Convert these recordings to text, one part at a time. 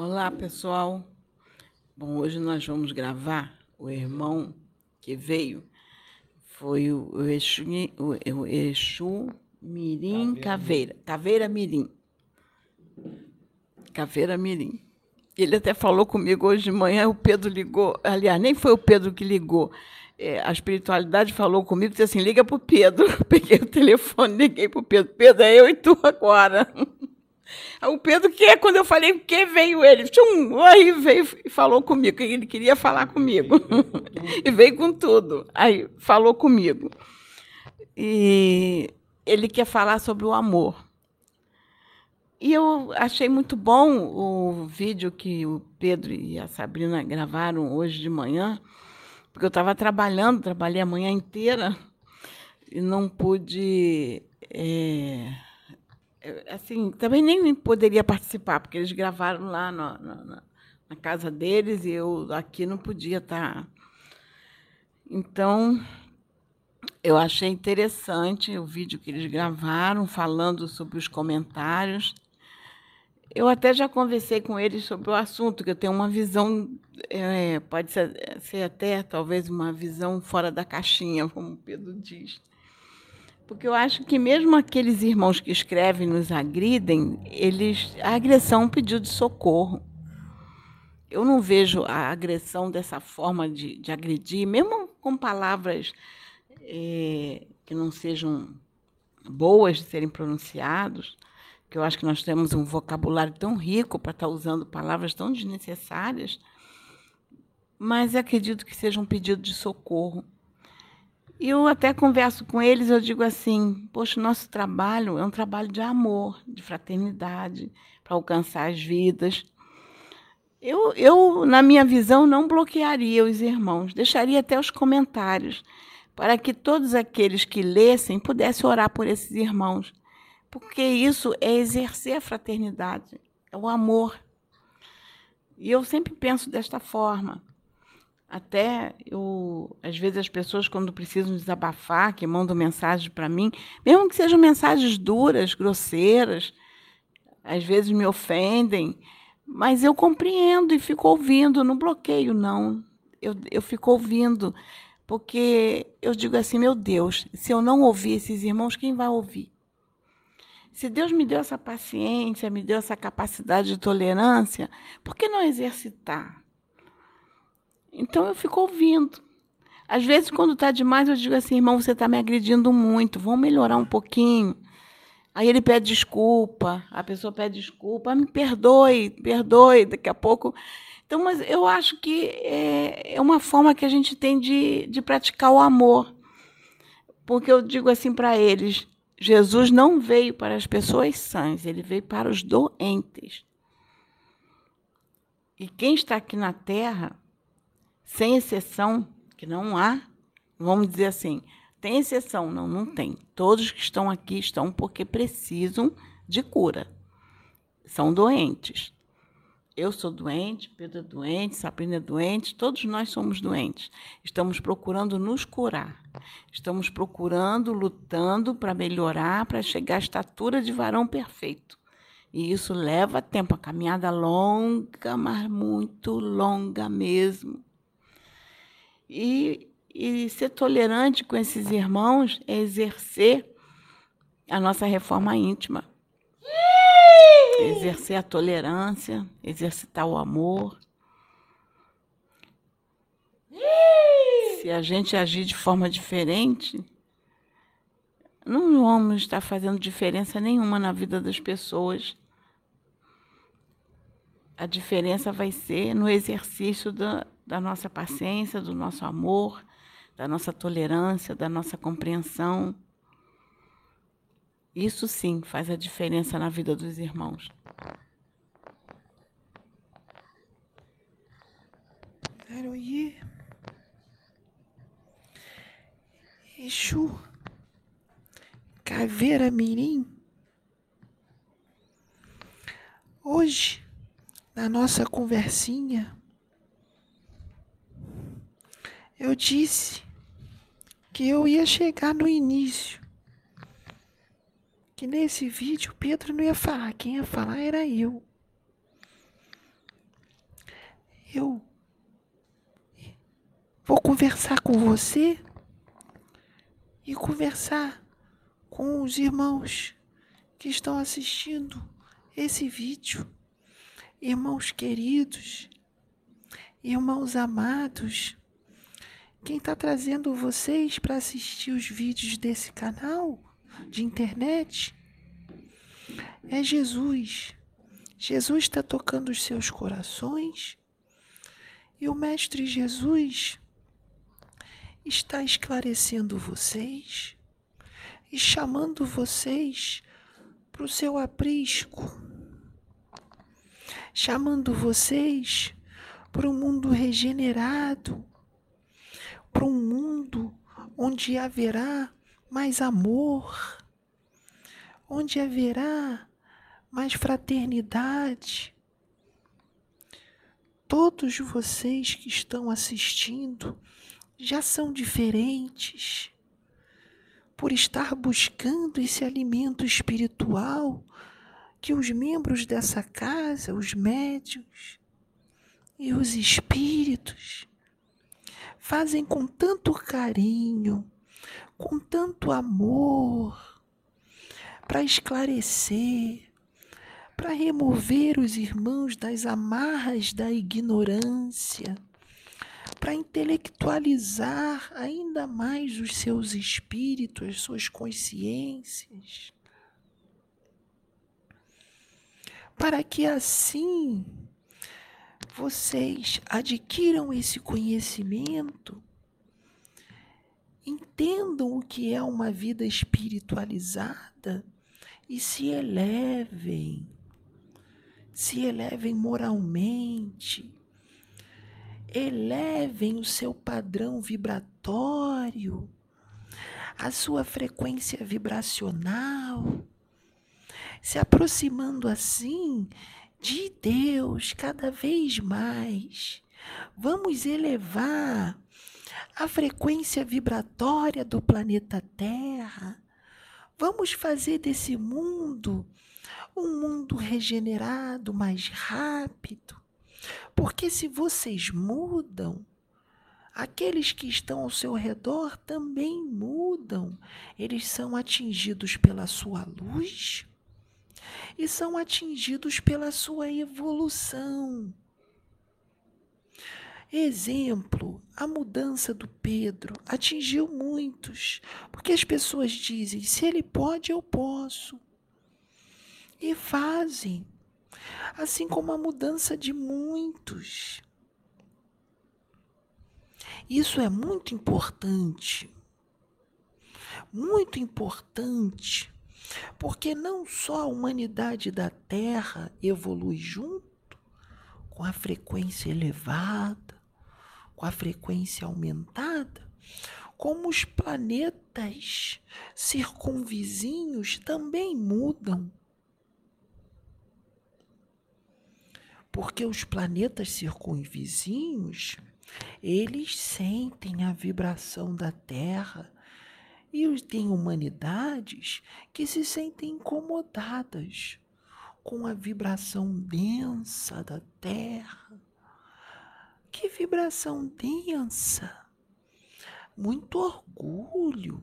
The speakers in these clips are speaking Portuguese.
Olá, pessoal. Bom, hoje nós vamos gravar o irmão que veio. Foi o Exu, o Exu Mirim Caveira. Caveira Mirim. Caveira Mirim. Ele até falou comigo hoje de manhã, o Pedro ligou. Aliás, nem foi o Pedro que ligou. É, a espiritualidade falou comigo, disse assim, liga para o Pedro. Peguei o telefone, liguei para o Pedro. Pedro, é eu e tu agora. O Pedro, que quando eu falei que veio ele, tchum, aí veio e falou comigo, ele queria falar comigo. e veio com tudo. Aí falou comigo. E ele quer falar sobre o amor. E eu achei muito bom o vídeo que o Pedro e a Sabrina gravaram hoje de manhã, porque eu estava trabalhando, trabalhei a manhã inteira e não pude. É assim, também nem poderia participar, porque eles gravaram lá no, no, na casa deles e eu aqui não podia estar. Então, eu achei interessante o vídeo que eles gravaram, falando sobre os comentários. Eu até já conversei com eles sobre o assunto, que eu tenho uma visão, é, pode ser, ser até talvez uma visão fora da caixinha, como o Pedro diz. Porque eu acho que mesmo aqueles irmãos que escrevem nos agridem, eles a agressão é um pedido de socorro. Eu não vejo a agressão dessa forma de, de agredir, mesmo com palavras é, que não sejam boas de serem pronunciados, que eu acho que nós temos um vocabulário tão rico para estar usando palavras tão desnecessárias, mas acredito que seja um pedido de socorro. Eu até converso com eles, eu digo assim: poxa, o nosso trabalho é um trabalho de amor, de fraternidade, para alcançar as vidas. Eu, eu, na minha visão, não bloquearia os irmãos, deixaria até os comentários, para que todos aqueles que lessem pudessem orar por esses irmãos, porque isso é exercer a fraternidade, é o amor. E eu sempre penso desta forma. Até eu, às vezes as pessoas quando precisam desabafar, que mandam mensagem para mim, mesmo que sejam mensagens duras, grosseiras, às vezes me ofendem, mas eu compreendo e fico ouvindo, não bloqueio não. Eu, eu fico ouvindo, porque eu digo assim, meu Deus, se eu não ouvir esses irmãos, quem vai ouvir? Se Deus me deu essa paciência, me deu essa capacidade de tolerância, por que não exercitar? Então eu fico ouvindo. Às vezes, quando está demais, eu digo assim, irmão, você está me agredindo muito, vamos melhorar um pouquinho. Aí ele pede desculpa, a pessoa pede desculpa, ah, me perdoe, perdoe, daqui a pouco. Então, mas eu acho que é, é uma forma que a gente tem de, de praticar o amor. Porque eu digo assim para eles: Jesus não veio para as pessoas sãs, ele veio para os doentes. E quem está aqui na terra sem exceção, que não há, vamos dizer assim, tem exceção? Não, não tem. Todos que estão aqui estão porque precisam de cura. São doentes. Eu sou doente, Pedro é doente, Sabrina é doente, todos nós somos doentes. Estamos procurando nos curar. Estamos procurando, lutando para melhorar, para chegar à estatura de varão perfeito. E isso leva tempo, a caminhada longa, mas muito longa mesmo. E, e ser tolerante com esses irmãos é exercer a nossa reforma íntima. Exercer a tolerância, exercitar o amor. Se a gente agir de forma diferente, não vamos estar fazendo diferença nenhuma na vida das pessoas. A diferença vai ser no exercício da, da nossa paciência, do nosso amor, da nossa tolerância, da nossa compreensão. Isso sim faz a diferença na vida dos irmãos. Ir. Exu. Caveira Mirim. Hoje, na nossa conversinha, eu disse que eu ia chegar no início. Que nesse vídeo Pedro não ia falar, quem ia falar era eu. eu vou conversar com você e conversar com os irmãos que estão assistindo esse vídeo. Irmãos queridos, irmãos amados, quem está trazendo vocês para assistir os vídeos desse canal de internet é Jesus. Jesus está tocando os seus corações e o Mestre Jesus está esclarecendo vocês e chamando vocês para o seu aprisco chamando vocês para um mundo regenerado, para um mundo onde haverá mais amor, onde haverá mais fraternidade. Todos vocês que estão assistindo já são diferentes por estar buscando esse alimento espiritual que os membros dessa casa, os médios e os espíritos, fazem com tanto carinho, com tanto amor, para esclarecer, para remover os irmãos das amarras da ignorância, para intelectualizar ainda mais os seus espíritos, as suas consciências. Para que assim vocês adquiram esse conhecimento, entendam o que é uma vida espiritualizada e se elevem, se elevem moralmente, elevem o seu padrão vibratório, a sua frequência vibracional se aproximando assim de Deus cada vez mais. Vamos elevar a frequência vibratória do planeta Terra. Vamos fazer desse mundo um mundo regenerado mais rápido. Porque se vocês mudam, aqueles que estão ao seu redor também mudam. Eles são atingidos pela sua luz e são atingidos pela sua evolução. Exemplo, a mudança do Pedro atingiu muitos, porque as pessoas dizem: se ele pode, eu posso. E fazem, assim como a mudança de muitos. Isso é muito importante. Muito importante porque não só a humanidade da Terra evolui junto, com a frequência elevada, com a frequência aumentada, como os planetas circunvizinhos também mudam. Porque os planetas circunvizinhos, eles sentem a vibração da Terra e tem humanidades que se sentem incomodadas com a vibração densa da Terra. Que vibração densa! Muito orgulho,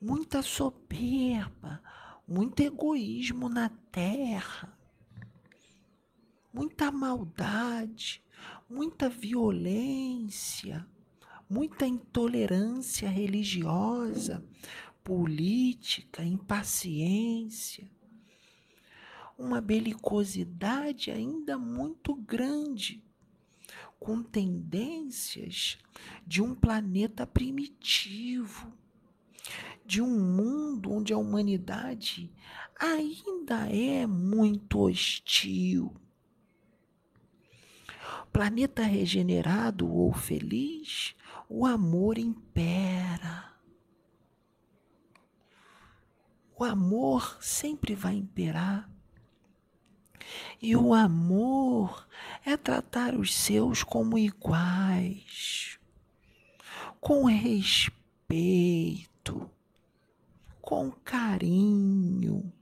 muita soberba, muito egoísmo na Terra, muita maldade, muita violência muita intolerância religiosa, política, impaciência, uma belicosidade ainda muito grande, com tendências de um planeta primitivo, de um mundo onde a humanidade ainda é muito hostil. Planeta regenerado ou feliz o amor impera. O amor sempre vai imperar. E o amor é tratar os seus como iguais, com respeito, com carinho.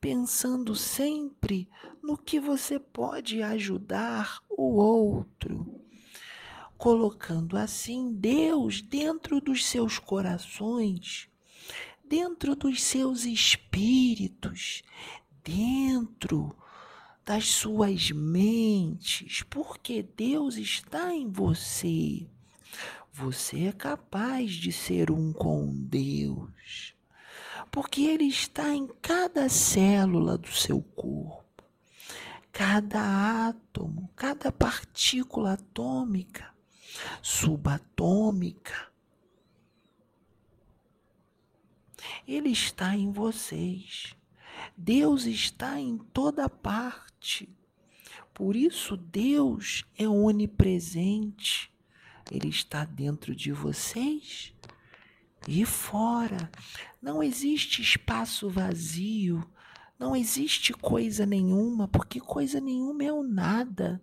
pensando sempre no que você pode ajudar o outro, colocando assim Deus dentro dos seus corações, dentro dos seus espíritos, dentro das suas mentes, porque Deus está em você. Você é capaz de ser um com Deus, porque Ele está em cada célula do seu corpo, cada átomo, cada partícula atômica, subatômica. Ele está em vocês. Deus está em toda parte. Por isso, Deus é onipresente. Ele está dentro de vocês e fora. Não existe espaço vazio. Não existe coisa nenhuma, porque coisa nenhuma é o nada.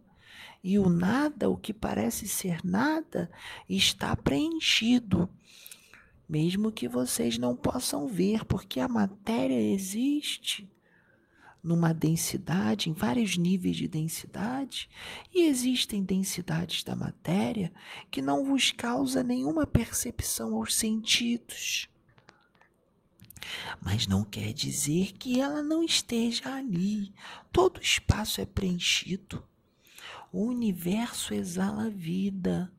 E o nada, o que parece ser nada, está preenchido mesmo que vocês não possam ver, porque a matéria existe numa densidade, em vários níveis de densidade, e existem densidades da matéria que não vos causa nenhuma percepção aos sentidos. Mas não quer dizer que ela não esteja ali. Todo espaço é preenchido. O universo exala vida.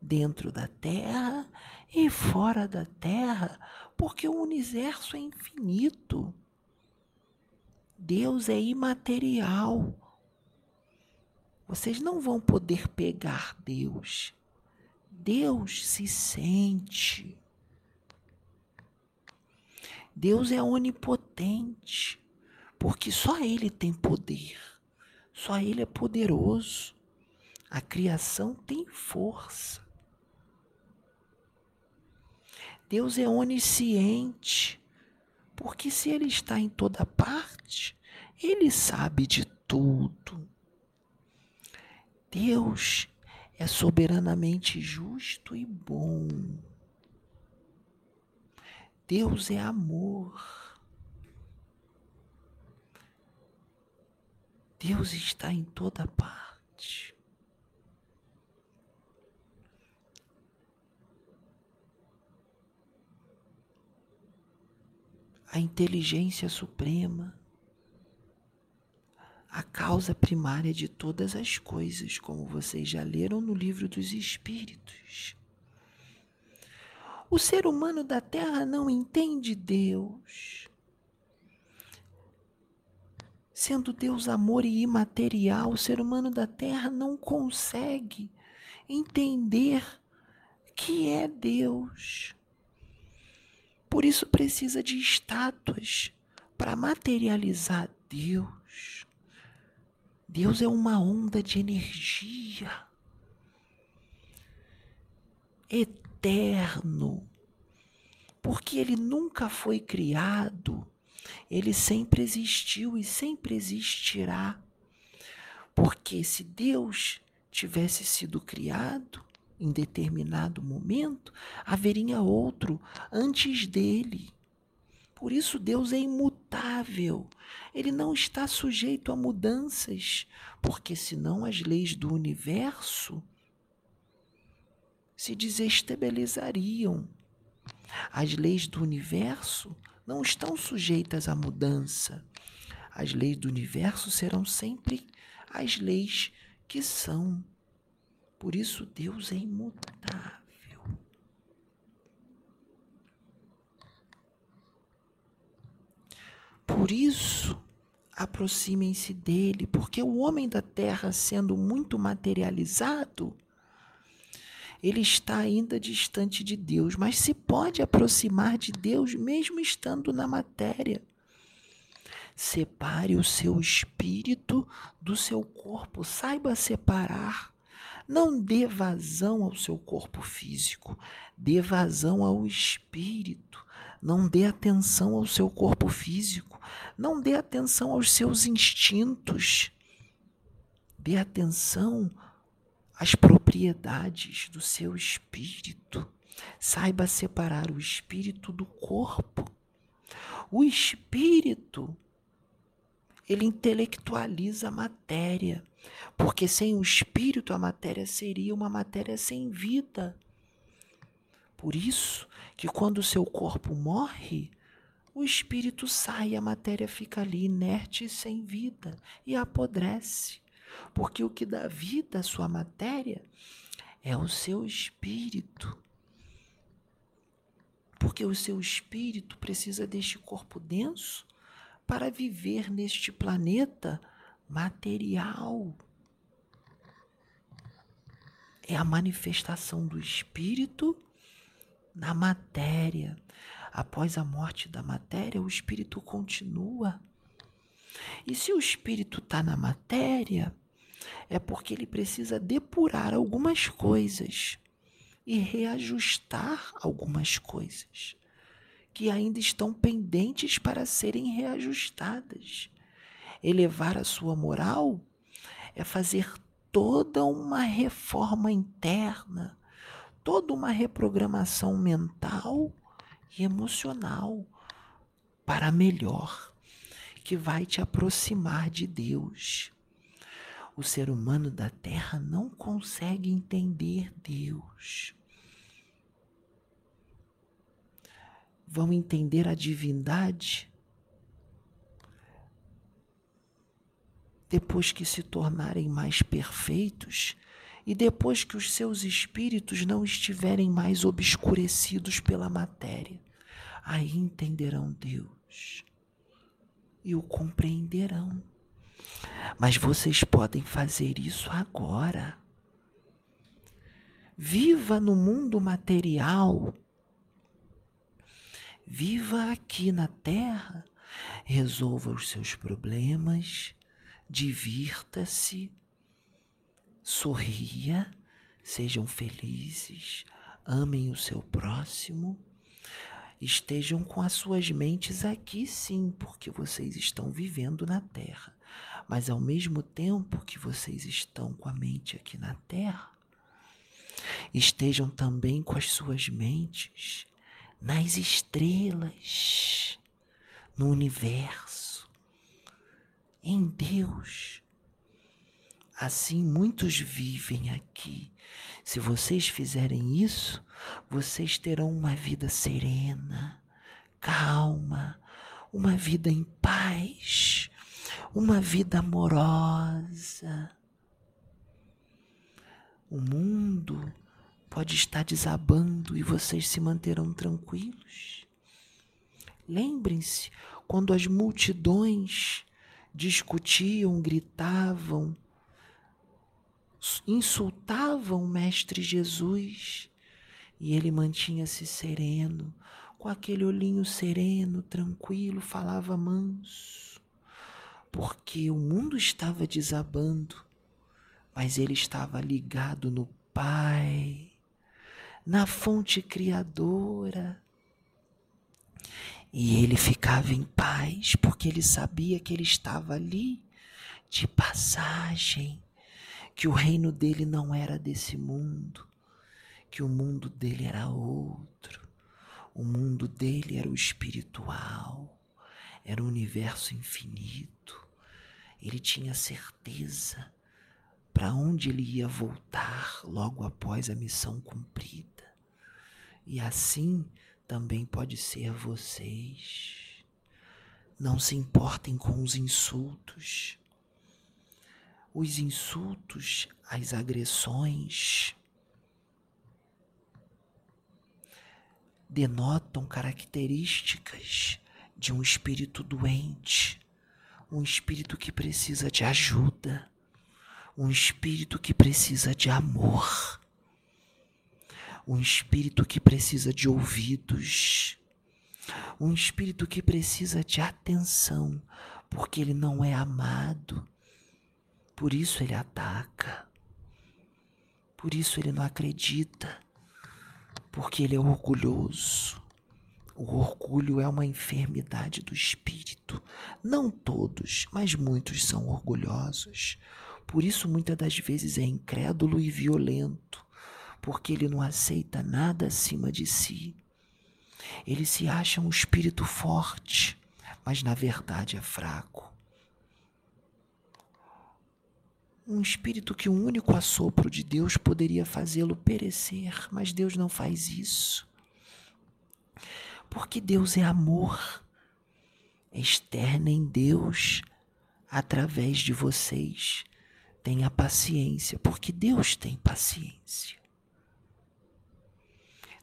Dentro da Terra e fora da Terra, porque o universo é infinito. Deus é imaterial. Vocês não vão poder pegar Deus. Deus se sente. Deus é onipotente, porque só Ele tem poder, só Ele é poderoso. A criação tem força. Deus é onisciente, porque se Ele está em toda parte, Ele sabe de tudo. Deus é soberanamente justo e bom. Deus é amor. Deus está em toda parte. a inteligência suprema, a causa primária de todas as coisas, como vocês já leram no livro dos Espíritos. O ser humano da Terra não entende Deus. Sendo Deus amor e imaterial, o ser humano da Terra não consegue entender que é Deus. Por isso precisa de estátuas para materializar Deus. Deus é uma onda de energia eterno. Porque ele nunca foi criado, ele sempre existiu e sempre existirá. Porque se Deus tivesse sido criado, em determinado momento, haveria outro antes dele. Por isso, Deus é imutável. Ele não está sujeito a mudanças, porque senão as leis do universo se desestabilizariam. As leis do universo não estão sujeitas à mudança. As leis do universo serão sempre as leis que são. Por isso Deus é imutável. Por isso, aproximem-se dele, porque o homem da terra, sendo muito materializado, ele está ainda distante de Deus, mas se pode aproximar de Deus mesmo estando na matéria. Separe o seu espírito do seu corpo, saiba separar. Não dê vazão ao seu corpo físico, dê vazão ao espírito. Não dê atenção ao seu corpo físico, não dê atenção aos seus instintos. Dê atenção às propriedades do seu espírito. Saiba separar o espírito do corpo. O espírito, ele intelectualiza a matéria, porque sem o espírito a matéria seria uma matéria sem vida. Por isso que quando o seu corpo morre, o espírito sai, a matéria fica ali inerte e sem vida e apodrece. Porque o que dá vida à sua matéria é o seu espírito. Porque o seu espírito precisa deste corpo denso para viver neste planeta material. É a manifestação do espírito na matéria. Após a morte da matéria, o espírito continua. E se o espírito está na matéria, é porque ele precisa depurar algumas coisas e reajustar algumas coisas que ainda estão pendentes para serem reajustadas. Elevar a sua moral é fazer toda uma reforma interna, toda uma reprogramação mental e emocional para melhor, que vai te aproximar de Deus. O ser humano da Terra não consegue entender Deus. Vão entender a divindade depois que se tornarem mais perfeitos e depois que os seus espíritos não estiverem mais obscurecidos pela matéria. Aí entenderão Deus e o compreenderão. Mas vocês podem fazer isso agora. Viva no mundo material. Viva aqui na terra. Resolva os seus problemas. Divirta-se. Sorria. Sejam felizes. Amem o seu próximo estejam com as suas mentes aqui sim, porque vocês estão vivendo na terra. Mas ao mesmo tempo que vocês estão com a mente aqui na terra, estejam também com as suas mentes nas estrelas, no universo, em Deus. Assim muitos vivem aqui. Se vocês fizerem isso, vocês terão uma vida serena, calma, uma vida em paz, uma vida amorosa. O mundo pode estar desabando e vocês se manterão tranquilos. Lembrem-se quando as multidões discutiam, gritavam, insultavam o Mestre Jesus. E ele mantinha-se sereno, com aquele olhinho sereno, tranquilo, falava manso, porque o mundo estava desabando, mas ele estava ligado no Pai, na fonte criadora. E ele ficava em paz, porque ele sabia que ele estava ali de passagem, que o reino dele não era desse mundo, que o mundo dele era outro. O mundo dele era o espiritual, era o universo infinito. Ele tinha certeza para onde ele ia voltar logo após a missão cumprida. E assim também pode ser vocês. Não se importem com os insultos. Os insultos, as agressões, denotam características de um espírito doente, um espírito que precisa de ajuda, um espírito que precisa de amor, um espírito que precisa de ouvidos, um espírito que precisa de atenção, porque ele não é amado, por isso ele ataca, por isso ele não acredita porque ele é orgulhoso. O orgulho é uma enfermidade do espírito. Não todos, mas muitos são orgulhosos. Por isso, muitas das vezes, é incrédulo e violento, porque ele não aceita nada acima de si. Ele se acha um espírito forte, mas na verdade é fraco. Um espírito que um único assopro de Deus poderia fazê-lo perecer, mas Deus não faz isso. Porque Deus é amor. Externa em Deus através de vocês. Tenha paciência, porque Deus tem paciência.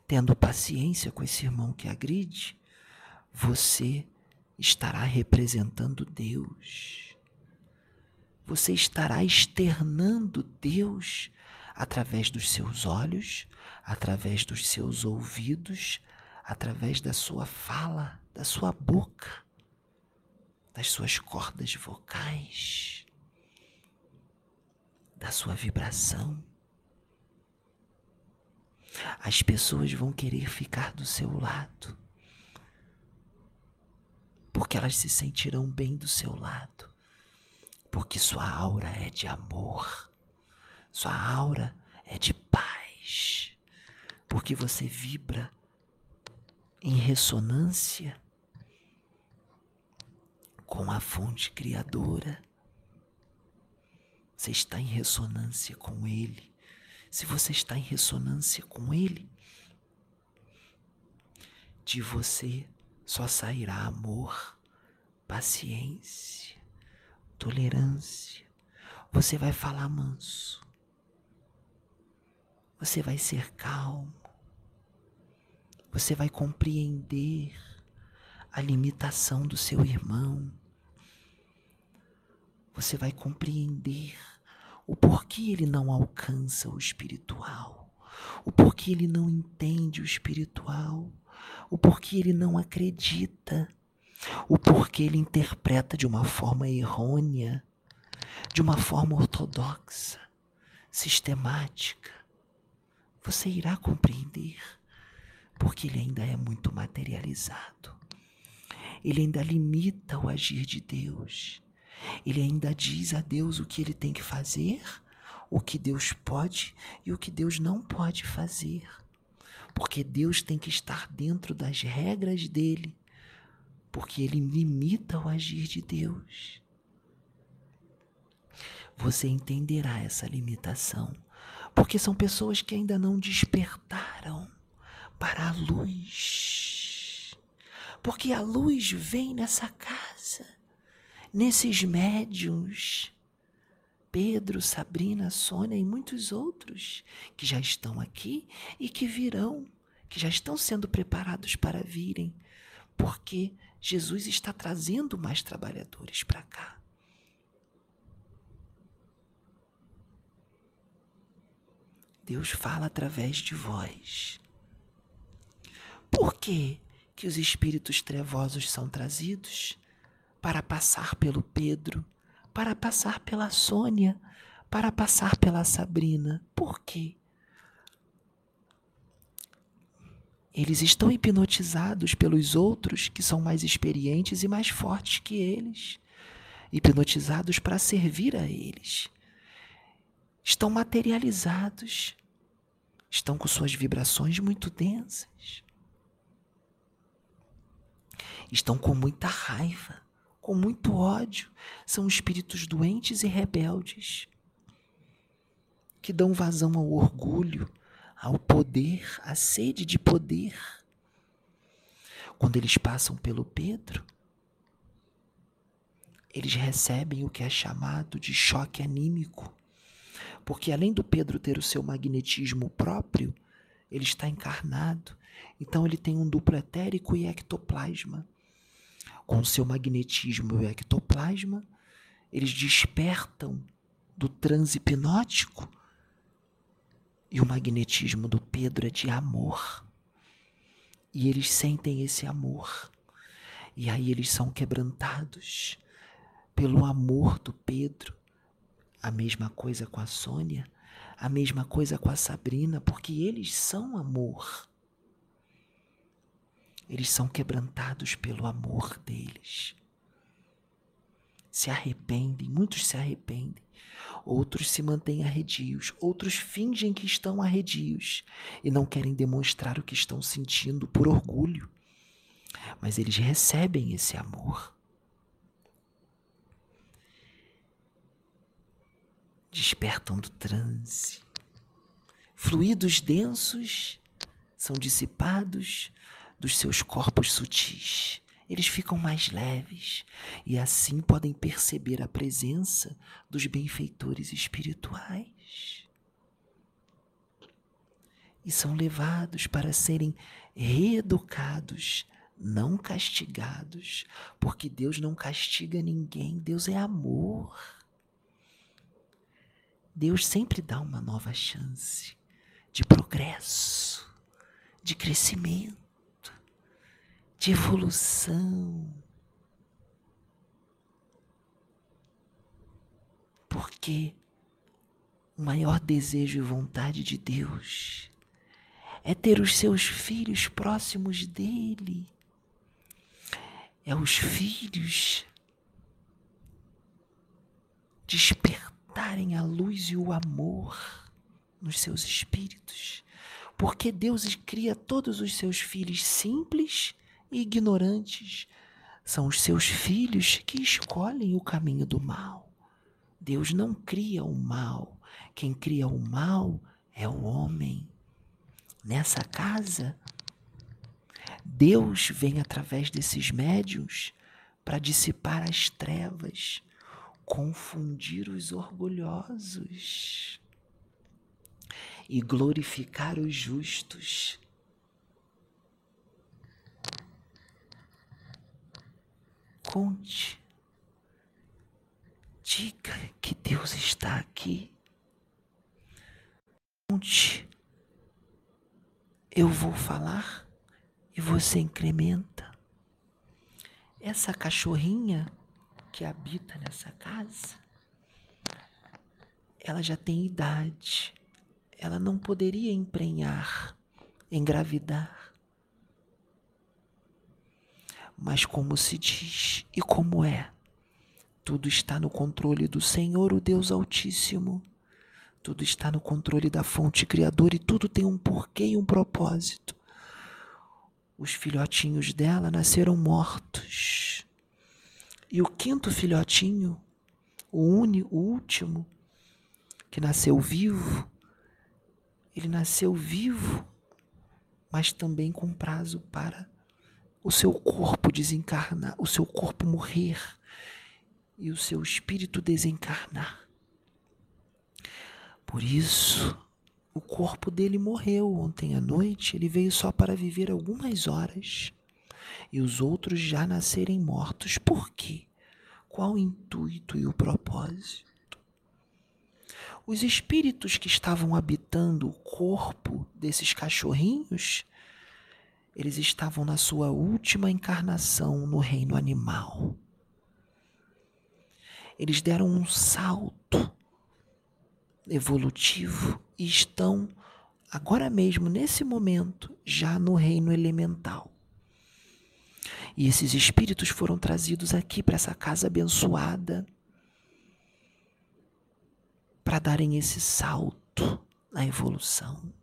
Tendo paciência com esse irmão que agride, você estará representando Deus. Você estará externando Deus através dos seus olhos, através dos seus ouvidos, através da sua fala, da sua boca, das suas cordas vocais, da sua vibração. As pessoas vão querer ficar do seu lado porque elas se sentirão bem do seu lado, porque sua aura é de amor, sua aura é de paz, porque você vibra em ressonância com a fonte criadora. Você está em ressonância com Ele. Se você está em ressonância com Ele, de você só sairá amor, paciência, tolerância. Você vai falar manso. Você vai ser calmo. Você vai compreender a limitação do seu irmão. Você vai compreender o porquê ele não alcança o espiritual, o porquê ele não entende o espiritual o porquê ele não acredita, o porquê ele interpreta de uma forma errônea, de uma forma ortodoxa, sistemática. Você irá compreender, porque ele ainda é muito materializado. Ele ainda limita o agir de Deus. Ele ainda diz a Deus o que ele tem que fazer, o que Deus pode e o que Deus não pode fazer. Porque Deus tem que estar dentro das regras dele, porque ele limita o agir de Deus. Você entenderá essa limitação, porque são pessoas que ainda não despertaram para a luz. Porque a luz vem nessa casa, nesses médiums Pedro, Sabrina, Sônia e muitos outros que já estão aqui e que virão, que já estão sendo preparados para virem, porque Jesus está trazendo mais trabalhadores para cá. Deus fala através de vós. Por que, que os espíritos trevosos são trazidos? Para passar pelo Pedro, para passar pela Sônia, para passar pela Sabrina. Por quê? Eles estão hipnotizados pelos outros que são mais experientes e mais fortes que eles, hipnotizados para servir a eles. Estão materializados, estão com suas vibrações muito densas, estão com muita raiva com muito ódio, são espíritos doentes e rebeldes que dão vazão ao orgulho, ao poder, à sede de poder. Quando eles passam pelo Pedro, eles recebem o que é chamado de choque anímico. Porque além do Pedro ter o seu magnetismo próprio, ele está encarnado. Então ele tem um duplo etérico e ectoplasma com seu magnetismo e o ectoplasma, eles despertam do transe hipnótico e o magnetismo do Pedro é de amor. E eles sentem esse amor. E aí eles são quebrantados pelo amor do Pedro. A mesma coisa com a Sônia, a mesma coisa com a Sabrina, porque eles são amor. Eles são quebrantados pelo amor deles. Se arrependem, muitos se arrependem. Outros se mantêm arredios, outros fingem que estão arredios e não querem demonstrar o que estão sentindo por orgulho. mas eles recebem esse amor. Despertam do transe. Fluidos densos são dissipados dos seus corpos sutis. Eles ficam mais leves e assim podem perceber a presença dos benfeitores espirituais. E são levados para serem reeducados, não castigados, porque Deus não castiga ninguém, Deus é amor. Deus sempre dá uma nova chance de progresso, de crescimento, de evolução. Porque o maior desejo e vontade de Deus é ter os seus filhos próximos dele. É os filhos despertarem a luz e o amor nos seus espíritos. Porque Deus cria todos os seus filhos simples ignorantes. São os seus filhos que escolhem o caminho do mal. Deus não cria o mal. Quem cria o mal é o homem nessa casa, Deus vem através desses médios para dissipar as trevas, confundir os orgulhosos e glorificar os justos. Conte, diga que Deus está aqui. Conte eu vou falar e você incrementa. Essa cachorrinha que habita nessa casa, ela já tem idade. Ela não poderia emprenhar, engravidar. Mas como se diz e como é, tudo está no controle do Senhor, o Deus Altíssimo. Tudo está no controle da fonte criadora e tudo tem um porquê e um propósito. Os filhotinhos dela nasceram mortos. E o quinto filhotinho, o único, o último, que nasceu vivo, ele nasceu vivo, mas também com prazo para o seu corpo desencarnar, o seu corpo morrer e o seu espírito desencarnar. Por isso, o corpo dele morreu ontem à noite, ele veio só para viver algumas horas. E os outros já nascerem mortos. Por quê? Qual o intuito e o propósito? Os espíritos que estavam habitando o corpo desses cachorrinhos, eles estavam na sua última encarnação no reino animal. Eles deram um salto evolutivo e estão agora mesmo, nesse momento, já no reino elemental. E esses espíritos foram trazidos aqui para essa casa abençoada para darem esse salto na evolução.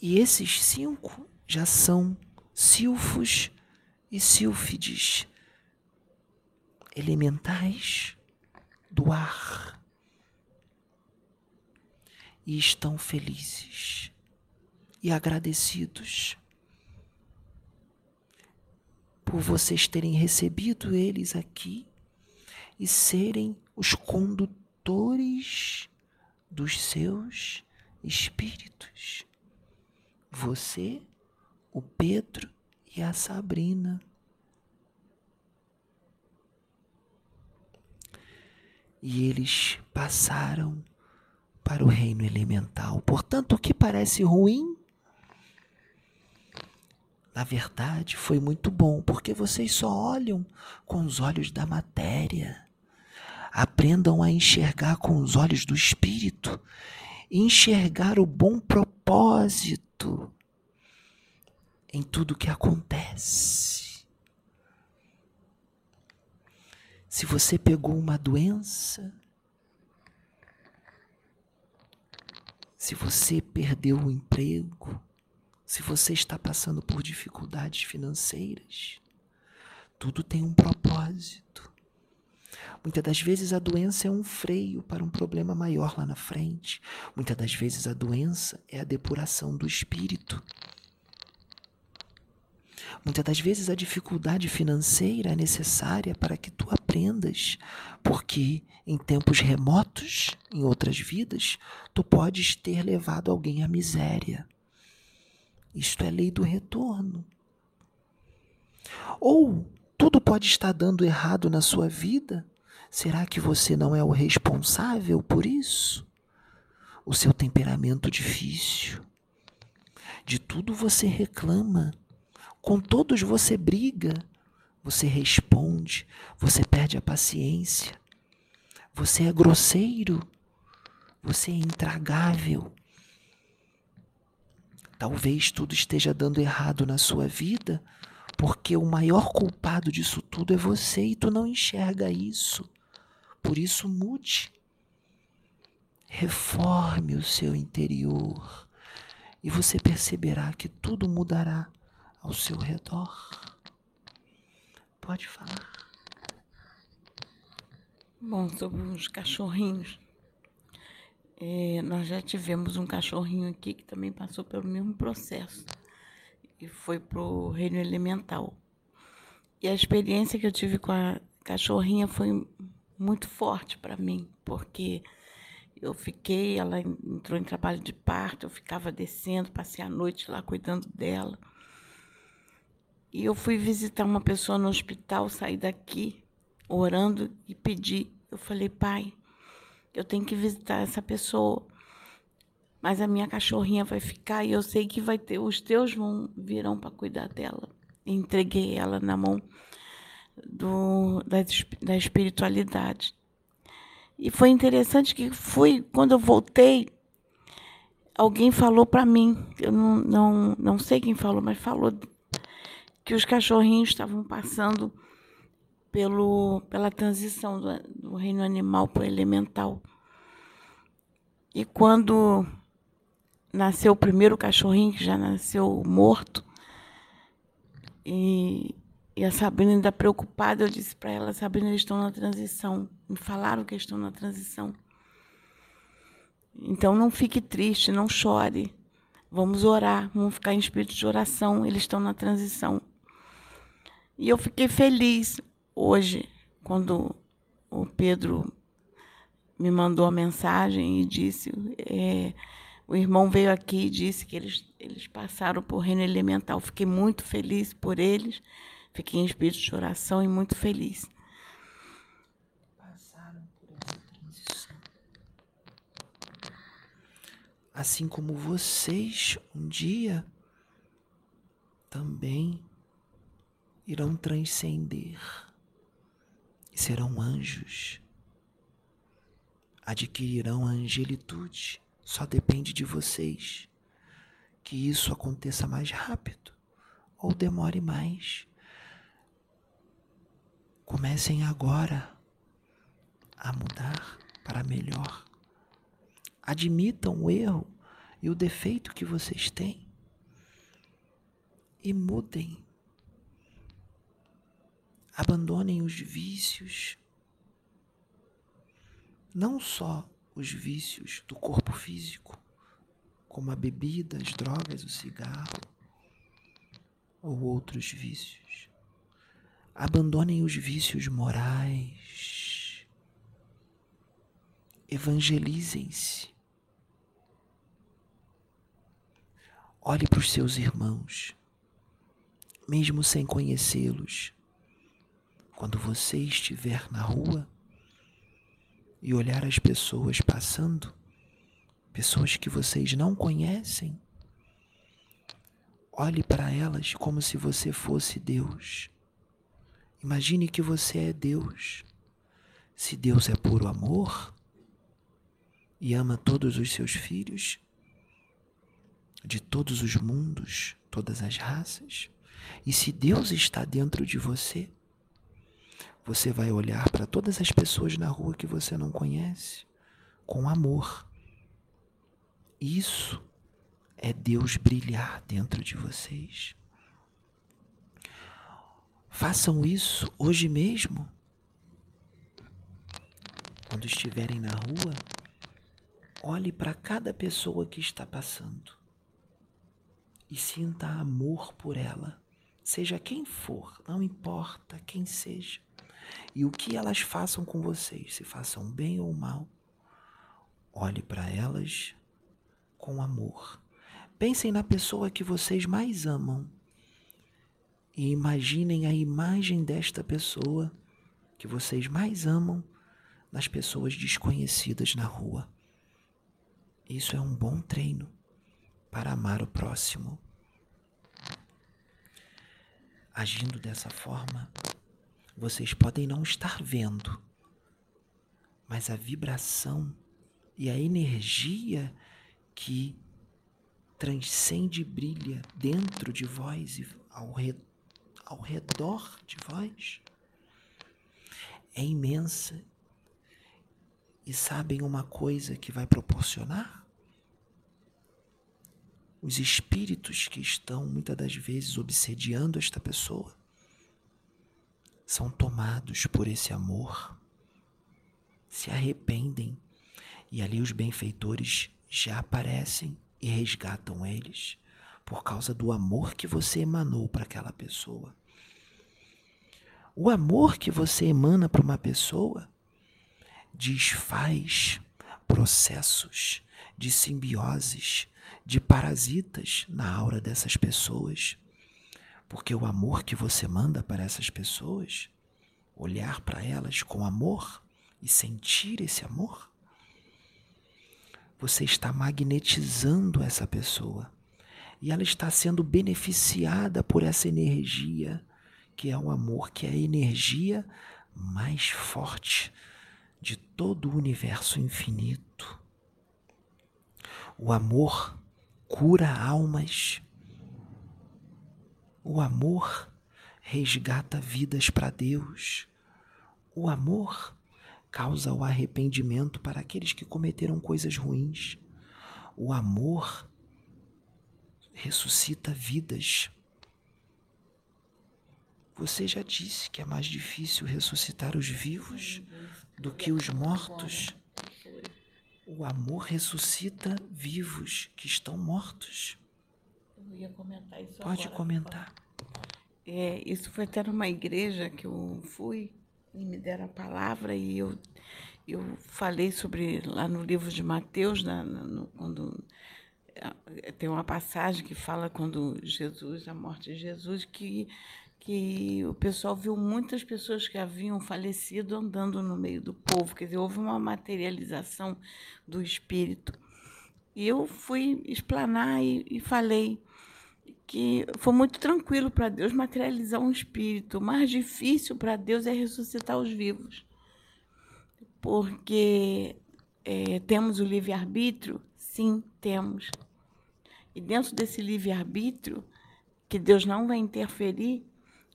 E esses cinco já são silfos e sílfides elementais do ar e estão felizes e agradecidos por vocês terem recebido eles aqui e serem os condutores dos seus espíritos. Você, o Pedro e a Sabrina. e eles passaram para o reino elemental. Portanto, o que parece ruim, na verdade, foi muito bom, porque vocês só olham com os olhos da matéria. Aprendam a enxergar com os olhos do espírito, enxergar o bom propósito em tudo que acontece. Se você pegou uma doença, se você perdeu o emprego, se você está passando por dificuldades financeiras, tudo tem um propósito. Muitas das vezes a doença é um freio para um problema maior lá na frente. Muitas das vezes a doença é a depuração do espírito. Muitas das vezes a dificuldade financeira é necessária para que tu aprendas, porque em tempos remotos, em outras vidas, tu podes ter levado alguém à miséria. Isto é lei do retorno. Ou tudo pode estar dando errado na sua vida Será que você não é o responsável por isso? O seu temperamento difícil. De tudo você reclama. Com todos você briga. Você responde. Você perde a paciência. Você é grosseiro. Você é intragável. Talvez tudo esteja dando errado na sua vida, porque o maior culpado disso tudo é você e tu não enxerga isso. Por isso, mude. Reforme o seu interior e você perceberá que tudo mudará ao seu redor. Pode falar. Bom, sobre os cachorrinhos. É, nós já tivemos um cachorrinho aqui que também passou pelo mesmo processo e foi para o reino elemental. E a experiência que eu tive com a cachorrinha foi muito forte para mim, porque eu fiquei, ela entrou em trabalho de parto, eu ficava descendo, passei a noite lá cuidando dela. E eu fui visitar uma pessoa no hospital, saí daqui orando e pedi. Eu falei, pai, eu tenho que visitar essa pessoa, mas a minha cachorrinha vai ficar e eu sei que vai ter, os teus vão virão para cuidar dela. entreguei ela na mão do, da, da espiritualidade. E foi interessante que foi quando eu voltei, alguém falou para mim, eu não, não, não sei quem falou, mas falou que os cachorrinhos estavam passando pelo, pela transição do, do reino animal para o elemental. E quando nasceu o primeiro cachorrinho, que já nasceu morto, e e a Sabrina ainda preocupada, eu disse para ela, Sabrina, eles estão na transição. Me falaram que estão na transição. Então não fique triste, não chore. Vamos orar, vamos ficar em espírito de oração, eles estão na transição. E eu fiquei feliz hoje, quando o Pedro me mandou a mensagem e disse: é, o irmão veio aqui e disse que eles, eles passaram por reino elemental. Fiquei muito feliz por eles Fiquei em espírito de oração e muito feliz. Assim como vocês um dia também irão transcender e serão anjos. Adquirirão a angelitude. Só depende de vocês que isso aconteça mais rápido ou demore mais. Comecem agora a mudar para melhor. Admitam o erro e o defeito que vocês têm e mudem. Abandonem os vícios, não só os vícios do corpo físico, como a bebida, as drogas, o cigarro ou outros vícios Abandonem os vícios morais. Evangelizem-se. Olhe para os seus irmãos, mesmo sem conhecê-los. Quando você estiver na rua e olhar as pessoas passando, pessoas que vocês não conhecem, olhe para elas como se você fosse Deus Imagine que você é Deus. Se Deus é puro amor e ama todos os seus filhos, de todos os mundos, todas as raças, e se Deus está dentro de você, você vai olhar para todas as pessoas na rua que você não conhece com amor. Isso é Deus brilhar dentro de vocês. Façam isso hoje mesmo. Quando estiverem na rua, olhe para cada pessoa que está passando e sinta amor por ela, seja quem for, não importa quem seja. E o que elas façam com vocês, se façam bem ou mal, olhe para elas com amor. Pensem na pessoa que vocês mais amam e imaginem a imagem desta pessoa que vocês mais amam nas pessoas desconhecidas na rua. Isso é um bom treino para amar o próximo. Agindo dessa forma, vocês podem não estar vendo, mas a vibração e a energia que transcende e brilha dentro de vós e ao, re, ao redor de vós é imensa. E sabem uma coisa que vai proporcionar? os espíritos que estão muitas das vezes obsediando esta pessoa são tomados por esse amor, se arrependem e ali os benfeitores já aparecem e resgatam eles por causa do amor que você emanou para aquela pessoa. O amor que você emana para uma pessoa desfaz processos de simbioses de parasitas na aura dessas pessoas. Porque o amor que você manda para essas pessoas, olhar para elas com amor e sentir esse amor, você está magnetizando essa pessoa e ela está sendo beneficiada por essa energia, que é o amor, que é a energia mais forte de todo o universo infinito. O amor cura almas. O amor resgata vidas para Deus. O amor causa o arrependimento para aqueles que cometeram coisas ruins. O amor ressuscita vidas. Você já disse que é mais difícil ressuscitar os vivos do que os mortos. O amor ressuscita vivos que estão mortos. Eu ia comentar isso Pode agora. comentar. É, isso foi até numa igreja que eu fui e me deram a palavra e eu, eu falei sobre lá no livro de Mateus, na, no, quando tem uma passagem que fala quando Jesus, a morte de Jesus, que que o pessoal viu muitas pessoas que haviam falecido andando no meio do povo, quer dizer, houve uma materialização do espírito. E eu fui explanar e, e falei que foi muito tranquilo para Deus materializar um espírito. O mais difícil para Deus é ressuscitar os vivos. Porque é, temos o livre-arbítrio? Sim, temos. E dentro desse livre-arbítrio, que Deus não vai interferir,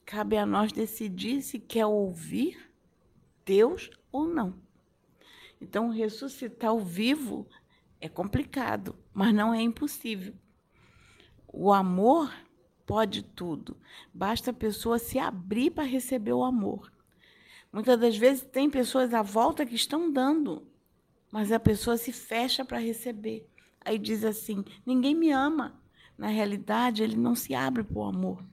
Cabe a nós decidir se quer ouvir Deus ou não. Então, ressuscitar o vivo é complicado, mas não é impossível. O amor pode tudo. Basta a pessoa se abrir para receber o amor. Muitas das vezes tem pessoas à volta que estão dando, mas a pessoa se fecha para receber. Aí diz assim: ninguém me ama. Na realidade, ele não se abre para o amor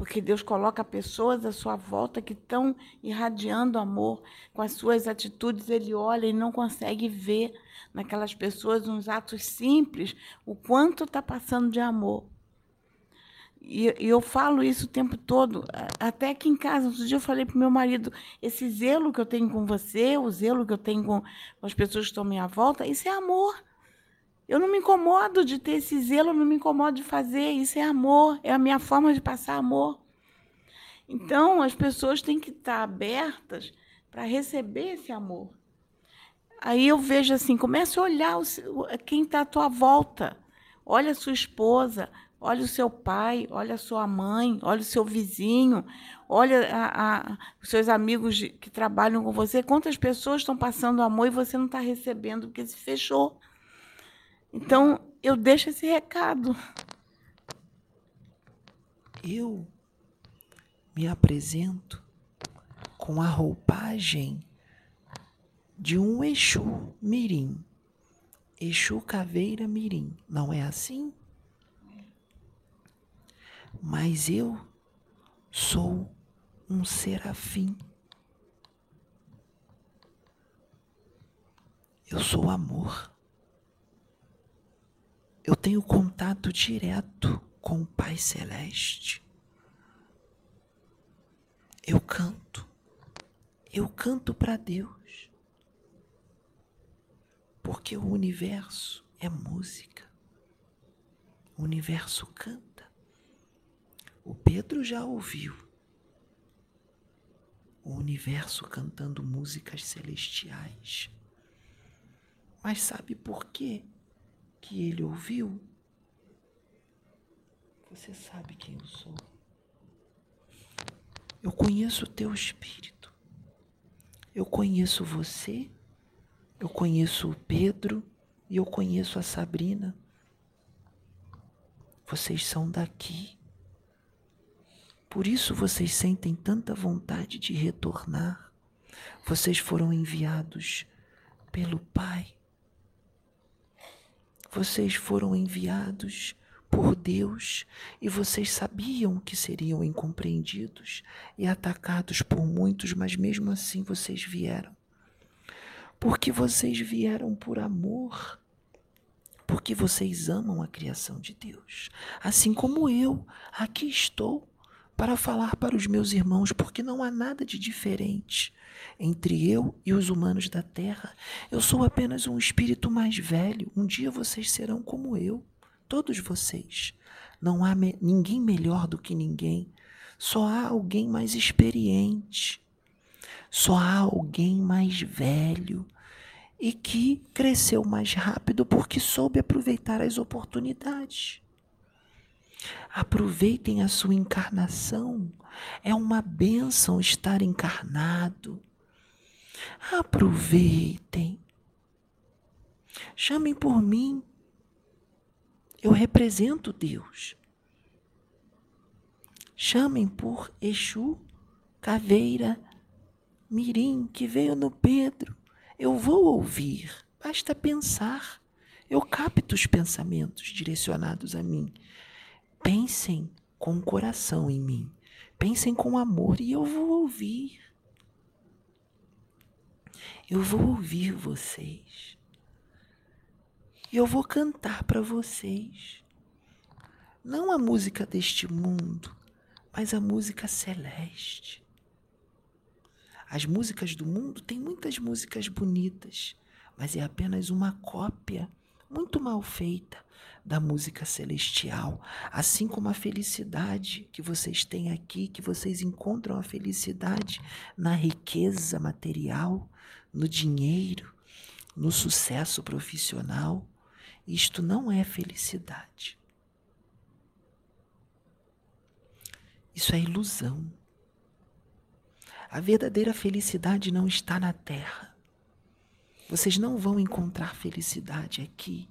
porque Deus coloca pessoas à sua volta que estão irradiando amor. Com as suas atitudes, Ele olha e não consegue ver naquelas pessoas uns atos simples o quanto está passando de amor. E, eu falo isso o tempo todo, até aqui em casa. Outro dia eu falei para o meu marido: esse zelo que eu tenho com você, o zelo que eu tenho com as pessoas que estão à minha volta, isso é amor. Eu não me incomodo de ter esse zelo, não me incomodo de fazer. Isso é amor, é a minha forma de passar amor. Então, as pessoas têm que estar abertas para receber esse amor. Aí eu vejo assim, comece a olhar o, quem está à tua volta. Olha a sua esposa, olha o seu pai, olha a sua mãe, olha o seu vizinho, olha a, a, os seus amigos que trabalham com você. Quantas pessoas estão passando amor e você não está recebendo porque se fechou. Então, eu deixo esse recado. Eu me apresento com a roupagem de um Exu Mirim. Exu Caveira Mirim. Não é assim? Mas eu sou um serafim. Eu sou amor. Eu tenho contato direto com o Pai Celeste. Eu canto. Eu canto para Deus. Porque o universo é música. O universo canta. O Pedro já ouviu o universo cantando músicas celestiais. Mas sabe por quê que ele ouviu? Você sabe quem eu sou. Eu conheço o teu espírito. Eu conheço você. Eu conheço o Pedro e eu conheço a Sabrina. Vocês são daqui. Por isso vocês sentem tanta vontade de retornar. Vocês foram enviados pelo Pai. Vocês foram enviados por Deus e vocês sabiam que seriam incompreendidos e atacados por muitos, mas mesmo assim vocês vieram. Porque vocês vieram por amor. Porque vocês amam a criação de Deus. Assim como eu, aqui estou para falar para os meus irmãos, porque não há nada de diferente entre eu e os humanos da terra. Eu sou apenas um espírito mais velho. Um dia vocês serão como eu, todos vocês. Não há me ninguém melhor do que ninguém. Só há alguém mais experiente. Só há alguém mais velho e que cresceu mais rápido porque soube aproveitar as oportunidades. Aproveitem a sua encarnação. É uma bênção estar encarnado. Aproveitem. Chamem por mim. Eu represento Deus. Chamem por Exu, Caveira, Mirim, que veio no Pedro. Eu vou ouvir, basta pensar. Eu capto os pensamentos direcionados a mim. Pensem com o coração em mim. Pensem com amor e eu vou ouvir. Eu vou ouvir vocês. E eu vou cantar para vocês. Não a música deste mundo, mas a música celeste. As músicas do mundo têm muitas músicas bonitas, mas é apenas uma cópia muito mal feita da música celestial, assim como a felicidade que vocês têm aqui, que vocês encontram a felicidade na riqueza material, no dinheiro, no sucesso profissional. Isto não é felicidade. Isso é ilusão. A verdadeira felicidade não está na terra. Vocês não vão encontrar felicidade aqui.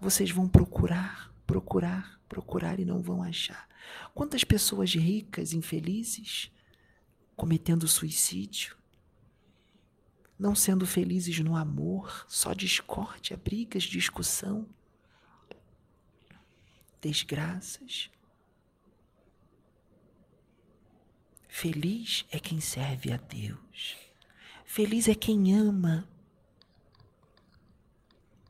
Vocês vão procurar, procurar, procurar e não vão achar. Quantas pessoas ricas, infelizes, cometendo suicídio, não sendo felizes no amor, só discórdia, brigas, discussão, desgraças. Feliz é quem serve a Deus. Feliz é quem ama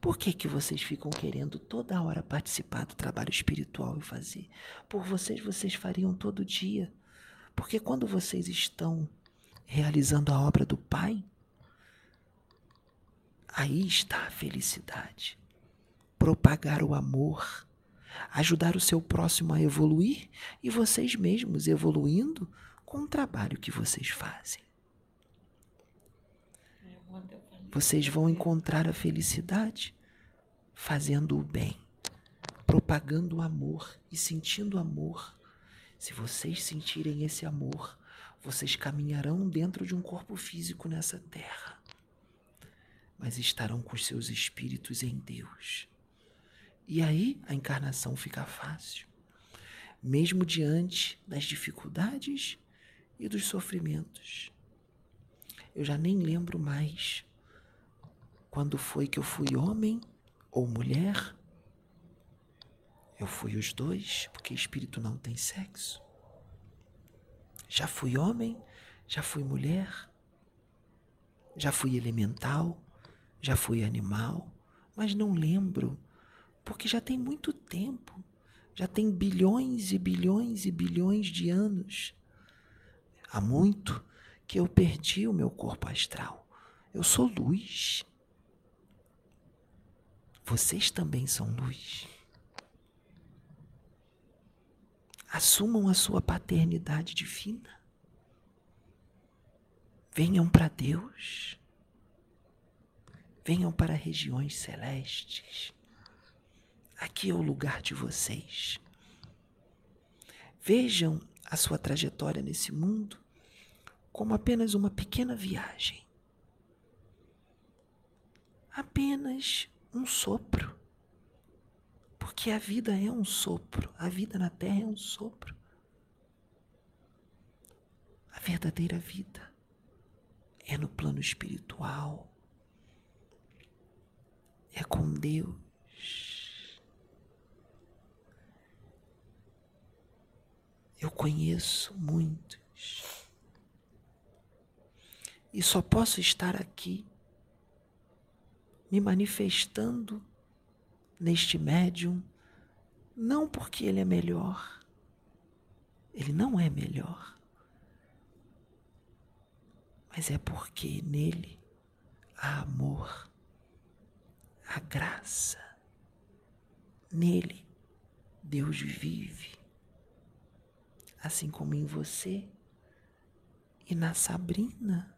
por que, que vocês ficam querendo toda hora participar do trabalho espiritual e fazer? Por vocês, vocês fariam todo dia. Porque quando vocês estão realizando a obra do Pai, aí está a felicidade. Propagar o amor, ajudar o seu próximo a evoluir e vocês mesmos evoluindo com o trabalho que vocês fazem. Vocês vão encontrar a felicidade fazendo o bem, propagando o amor e sentindo amor. Se vocês sentirem esse amor, vocês caminharão dentro de um corpo físico nessa terra, mas estarão com seus espíritos em Deus. E aí a encarnação fica fácil, mesmo diante das dificuldades e dos sofrimentos. Eu já nem lembro mais quando foi que eu fui homem ou mulher. Eu fui os dois, porque espírito não tem sexo. Já fui homem, já fui mulher, já fui elemental, já fui animal, mas não lembro, porque já tem muito tempo, já tem bilhões e bilhões e bilhões de anos. Há muito que eu perdi o meu corpo astral. Eu sou luz. Vocês também são luz. Assumam a sua paternidade divina. Venham para Deus. Venham para regiões celestes. Aqui é o lugar de vocês. Vejam a sua trajetória nesse mundo como apenas uma pequena viagem. Apenas um sopro. Porque a vida é um sopro, a vida na terra é um sopro. A verdadeira vida é no plano espiritual, é com Deus. Eu conheço muitos e só posso estar aqui me manifestando neste médium, não porque ele é melhor, ele não é melhor mas é porque nele há amor, há graça. Nele Deus vive, assim como em você e na Sabrina.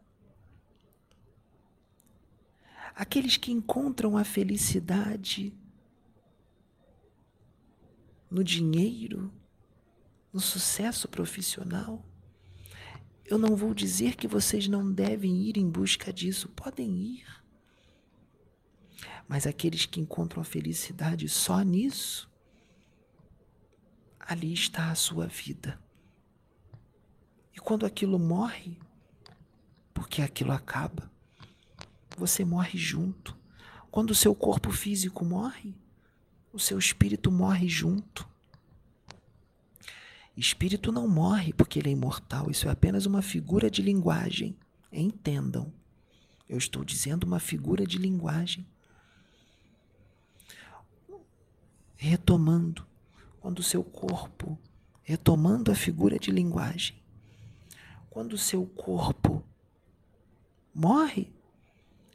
Aqueles que encontram a felicidade no dinheiro, no sucesso profissional, eu não vou dizer que vocês não devem ir em busca disso, podem ir. Mas aqueles que encontram a felicidade só nisso, ali está a sua vida. E quando aquilo morre, porque aquilo acaba, você morre junto. Quando o seu corpo físico morre, o seu espírito morre junto. Espírito não morre porque ele é imortal, isso é apenas uma figura de linguagem. Entendam. Eu estou dizendo uma figura de linguagem. Retomando, quando o seu corpo, retomando a figura de linguagem, quando o seu corpo morre,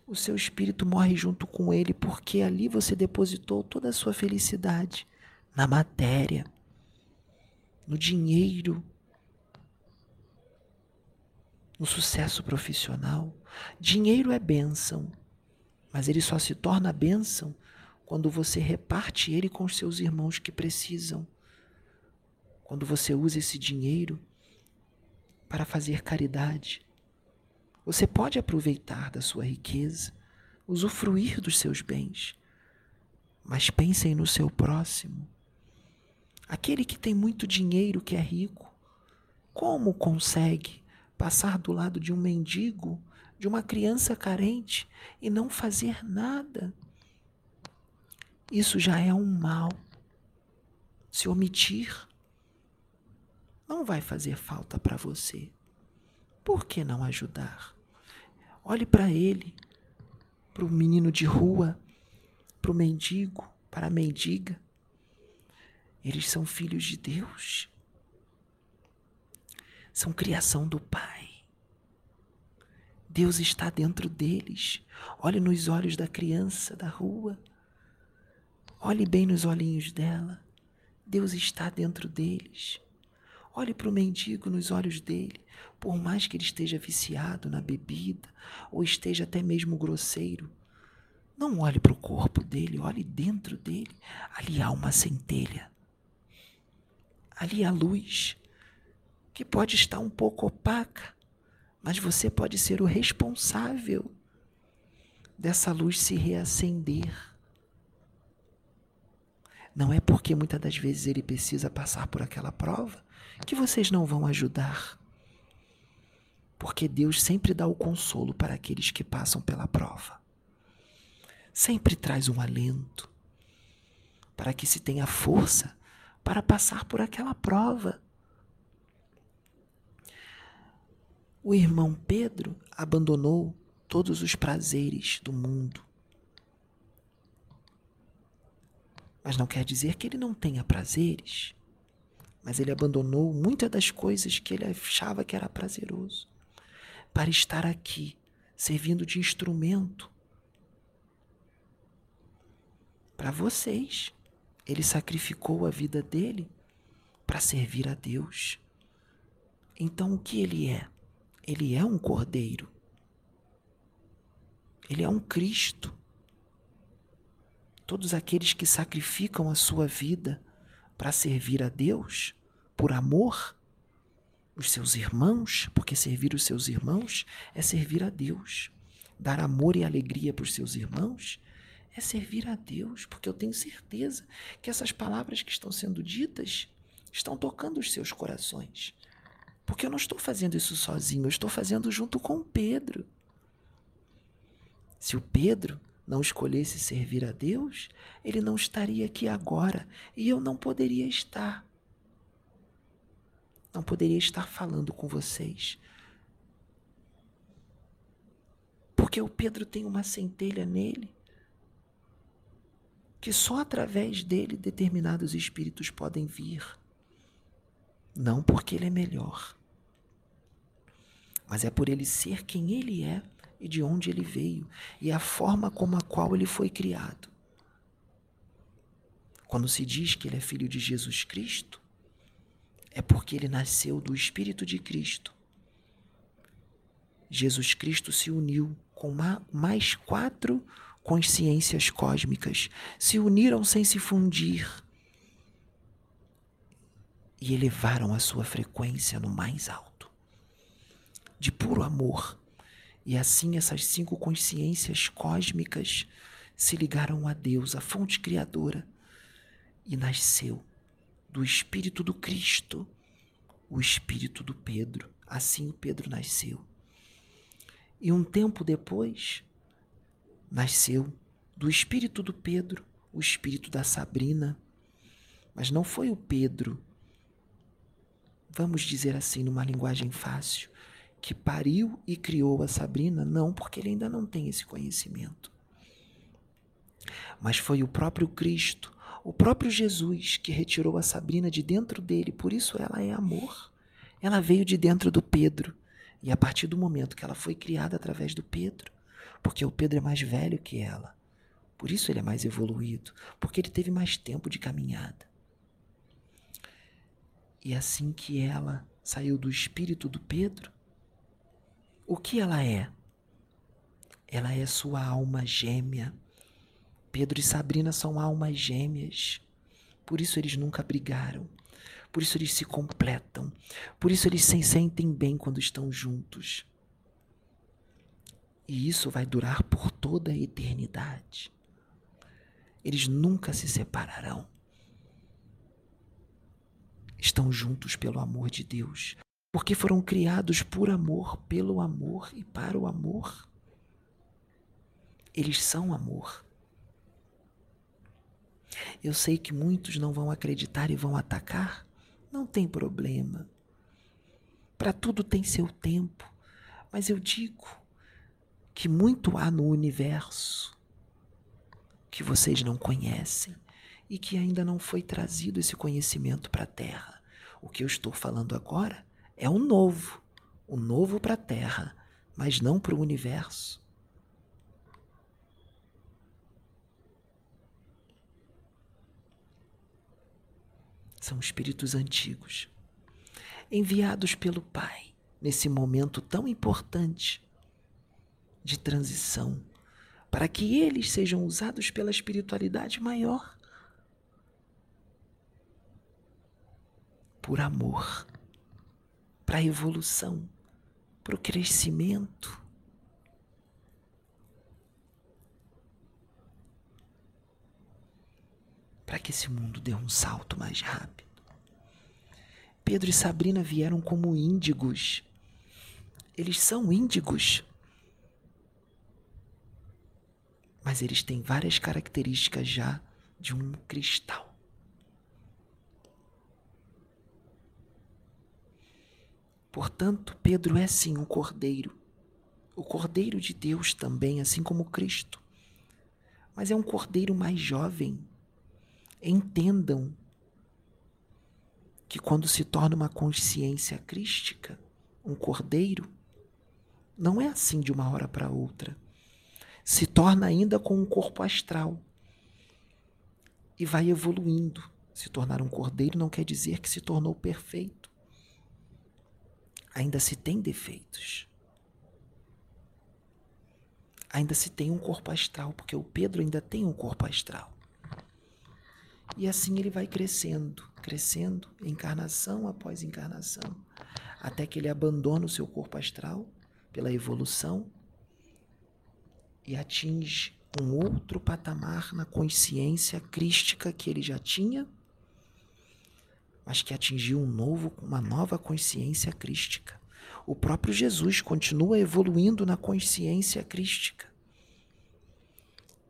o seu espírito morre junto com ele, porque ali você depositou toda a sua felicidade na matéria no dinheiro, no sucesso profissional. Dinheiro é bênção, mas ele só se torna bênção quando você reparte ele com os seus irmãos que precisam. Quando você usa esse dinheiro para fazer caridade. Você pode aproveitar da sua riqueza, usufruir dos seus bens, mas pensem no seu próximo. Aquele que tem muito dinheiro, que é rico, como consegue passar do lado de um mendigo, de uma criança carente e não fazer nada? Isso já é um mal. Se omitir, não vai fazer falta para você. Por que não ajudar? Olhe para ele, para o menino de rua, para o mendigo, para a mendiga. Eles são filhos de Deus. São criação do Pai. Deus está dentro deles. Olhe nos olhos da criança da rua. Olhe bem nos olhinhos dela. Deus está dentro deles. Olhe para o mendigo nos olhos dele. Por mais que ele esteja viciado na bebida ou esteja até mesmo grosseiro, não olhe para o corpo dele, olhe dentro dele. Ali há uma centelha ali a luz, que pode estar um pouco opaca, mas você pode ser o responsável dessa luz se reacender. Não é porque muitas das vezes ele precisa passar por aquela prova que vocês não vão ajudar. Porque Deus sempre dá o consolo para aqueles que passam pela prova. Sempre traz um alento para que se tenha força para passar por aquela prova. O irmão Pedro abandonou todos os prazeres do mundo. Mas não quer dizer que ele não tenha prazeres. Mas ele abandonou muitas das coisas que ele achava que era prazeroso para estar aqui, servindo de instrumento para vocês. Ele sacrificou a vida dele para servir a Deus. Então o que ele é? Ele é um cordeiro. Ele é um Cristo. Todos aqueles que sacrificam a sua vida para servir a Deus, por amor, os seus irmãos, porque servir os seus irmãos é servir a Deus. Dar amor e alegria para os seus irmãos é servir a Deus, porque eu tenho certeza que essas palavras que estão sendo ditas estão tocando os seus corações. Porque eu não estou fazendo isso sozinho, eu estou fazendo junto com Pedro. Se o Pedro não escolhesse servir a Deus, ele não estaria aqui agora e eu não poderia estar. Não poderia estar falando com vocês. Porque o Pedro tem uma centelha nele que só através dele determinados espíritos podem vir. Não porque ele é melhor, mas é por ele ser quem ele é e de onde ele veio e a forma como a qual ele foi criado. Quando se diz que ele é filho de Jesus Cristo, é porque ele nasceu do Espírito de Cristo. Jesus Cristo se uniu com mais quatro consciências cósmicas se uniram sem se fundir e elevaram a sua frequência no mais alto, de puro amor. E assim essas cinco consciências cósmicas se ligaram a Deus, a fonte criadora, e nasceu do Espírito do Cristo, o Espírito do Pedro. Assim o Pedro nasceu. E um tempo depois, nasceu do espírito do Pedro, o espírito da Sabrina. Mas não foi o Pedro, vamos dizer assim, numa linguagem fácil, que pariu e criou a Sabrina, não, porque ele ainda não tem esse conhecimento. Mas foi o próprio Cristo, o próprio Jesus que retirou a Sabrina de dentro dele, por isso ela é amor. Ela veio de dentro do Pedro. E a partir do momento que ela foi criada através do Pedro, porque o Pedro é mais velho que ela. Por isso ele é mais evoluído, porque ele teve mais tempo de caminhada. E assim que ela saiu do espírito do Pedro, o que ela é? Ela é sua alma gêmea. Pedro e Sabrina são almas gêmeas. Por isso eles nunca brigaram. Por isso eles se completam. Por isso eles se sentem bem quando estão juntos. E isso vai durar por toda a eternidade. Eles nunca se separarão. Estão juntos pelo amor de Deus, porque foram criados por amor, pelo amor e para o amor. Eles são amor. Eu sei que muitos não vão acreditar e vão atacar. Não tem problema. Para tudo tem seu tempo. Mas eu digo, que muito há no universo que vocês não conhecem e que ainda não foi trazido esse conhecimento para a Terra. O que eu estou falando agora é o novo, o novo para a Terra, mas não para o universo. São espíritos antigos, enviados pelo Pai nesse momento tão importante de transição, para que eles sejam usados pela espiritualidade maior. Por amor, para a evolução, para o crescimento. Para que esse mundo dê um salto mais rápido. Pedro e Sabrina vieram como índigos. Eles são índigos. Mas eles têm várias características já de um cristal. Portanto, Pedro é sim um cordeiro. O cordeiro de Deus também, assim como Cristo. Mas é um cordeiro mais jovem. Entendam que quando se torna uma consciência crística, um cordeiro, não é assim de uma hora para outra. Se torna ainda com um corpo astral e vai evoluindo. Se tornar um cordeiro não quer dizer que se tornou perfeito. Ainda se tem defeitos. Ainda se tem um corpo astral, porque o Pedro ainda tem um corpo astral. E assim ele vai crescendo, crescendo, encarnação após encarnação, até que ele abandona o seu corpo astral pela evolução e atinge um outro patamar na consciência crística que ele já tinha, mas que atingiu um novo, uma nova consciência crística. O próprio Jesus continua evoluindo na consciência crística.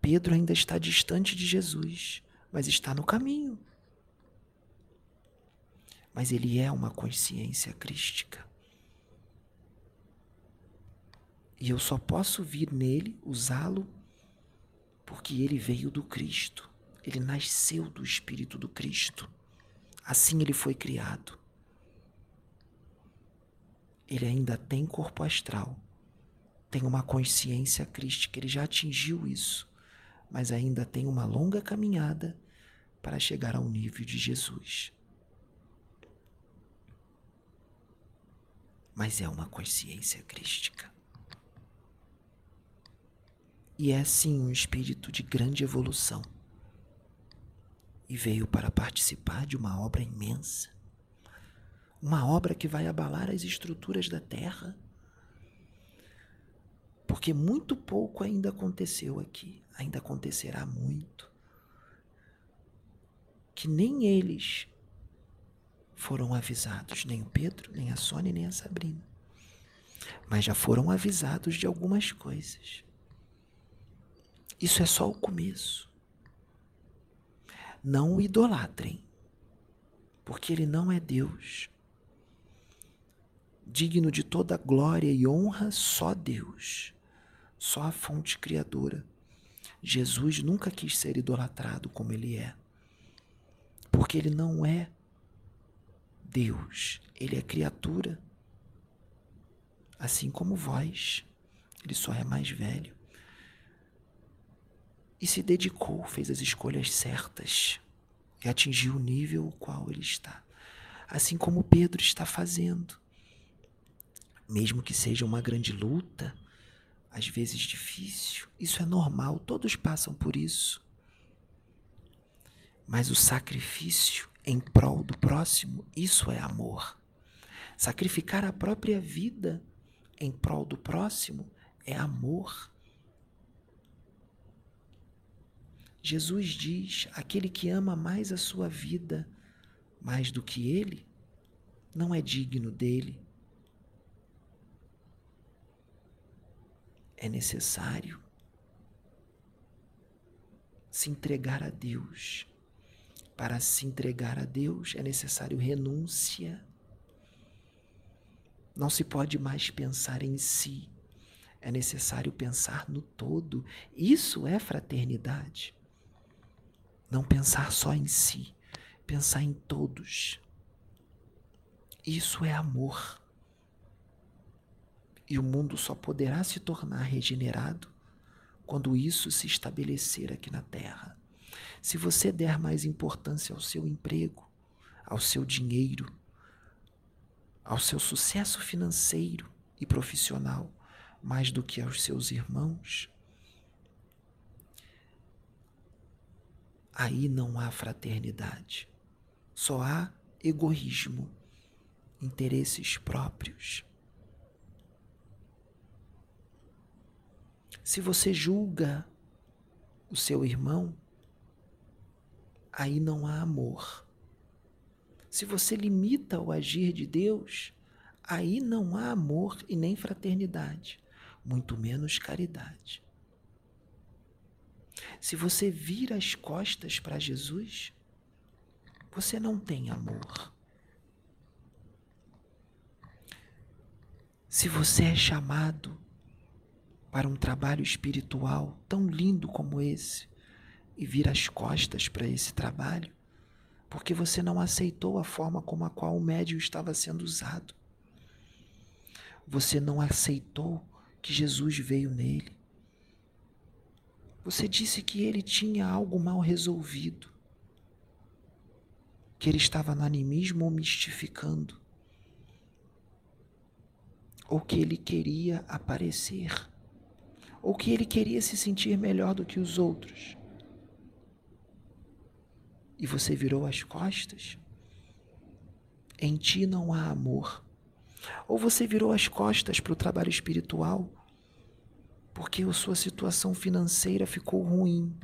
Pedro ainda está distante de Jesus, mas está no caminho. Mas ele é uma consciência crística. E eu só posso vir nele, usá-lo, porque ele veio do Cristo. Ele nasceu do Espírito do Cristo. Assim ele foi criado. Ele ainda tem corpo astral, tem uma consciência crística, ele já atingiu isso, mas ainda tem uma longa caminhada para chegar ao nível de Jesus. Mas é uma consciência crística. E é sim um espírito de grande evolução. E veio para participar de uma obra imensa. Uma obra que vai abalar as estruturas da terra. Porque muito pouco ainda aconteceu aqui, ainda acontecerá muito que nem eles foram avisados, nem o Pedro, nem a Sônia, nem a Sabrina. Mas já foram avisados de algumas coisas. Isso é só o começo. Não o idolatrem, porque ele não é Deus. Digno de toda glória e honra, só Deus, só a fonte criadora. Jesus nunca quis ser idolatrado como ele é. Porque ele não é Deus, ele é criatura. Assim como vós, ele só é mais velho. E se dedicou, fez as escolhas certas e atingiu o nível ao qual ele está. Assim como Pedro está fazendo. Mesmo que seja uma grande luta, às vezes difícil, isso é normal, todos passam por isso. Mas o sacrifício em prol do próximo, isso é amor. Sacrificar a própria vida em prol do próximo é amor. Jesus diz: aquele que ama mais a sua vida mais do que ele, não é digno dele. É necessário se entregar a Deus para se entregar a Deus é necessário renúncia. Não se pode mais pensar em si. É necessário pensar no todo. Isso é fraternidade. Não pensar só em si, pensar em todos. Isso é amor. E o mundo só poderá se tornar regenerado quando isso se estabelecer aqui na Terra. Se você der mais importância ao seu emprego, ao seu dinheiro, ao seu sucesso financeiro e profissional, mais do que aos seus irmãos, aí não há fraternidade. Só há egoísmo, interesses próprios. Se você julga o seu irmão, aí não há amor. Se você limita o agir de Deus, aí não há amor e nem fraternidade, muito menos caridade. Se você vira as costas para Jesus, você não tem amor. Se você é chamado para um trabalho espiritual tão lindo como esse e vira as costas para esse trabalho, porque você não aceitou a forma como a qual o médium estava sendo usado. Você não aceitou que Jesus veio nele. Você disse que ele tinha algo mal resolvido, que ele estava no animismo ou mistificando, ou que ele queria aparecer ou que ele queria se sentir melhor do que os outros. E você virou as costas? Em ti não há amor. Ou você virou as costas para o trabalho espiritual porque a sua situação financeira ficou ruim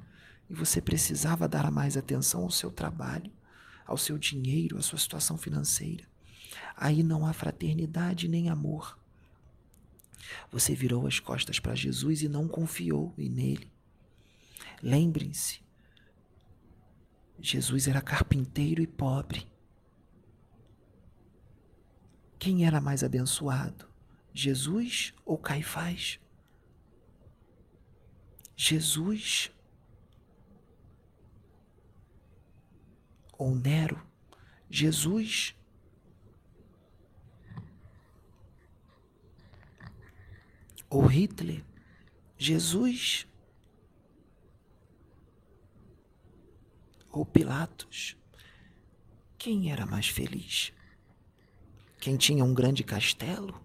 e você precisava dar mais atenção ao seu trabalho, ao seu dinheiro, à sua situação financeira. Aí não há fraternidade nem amor. Você virou as costas para Jesus e não confiou nele. Lembrem-se, Jesus era carpinteiro e pobre. Quem era mais abençoado? Jesus ou Caifás? Jesus ou Nero? Jesus ou Hitler, Jesus ou Pilatos, quem era mais feliz? Quem tinha um grande castelo,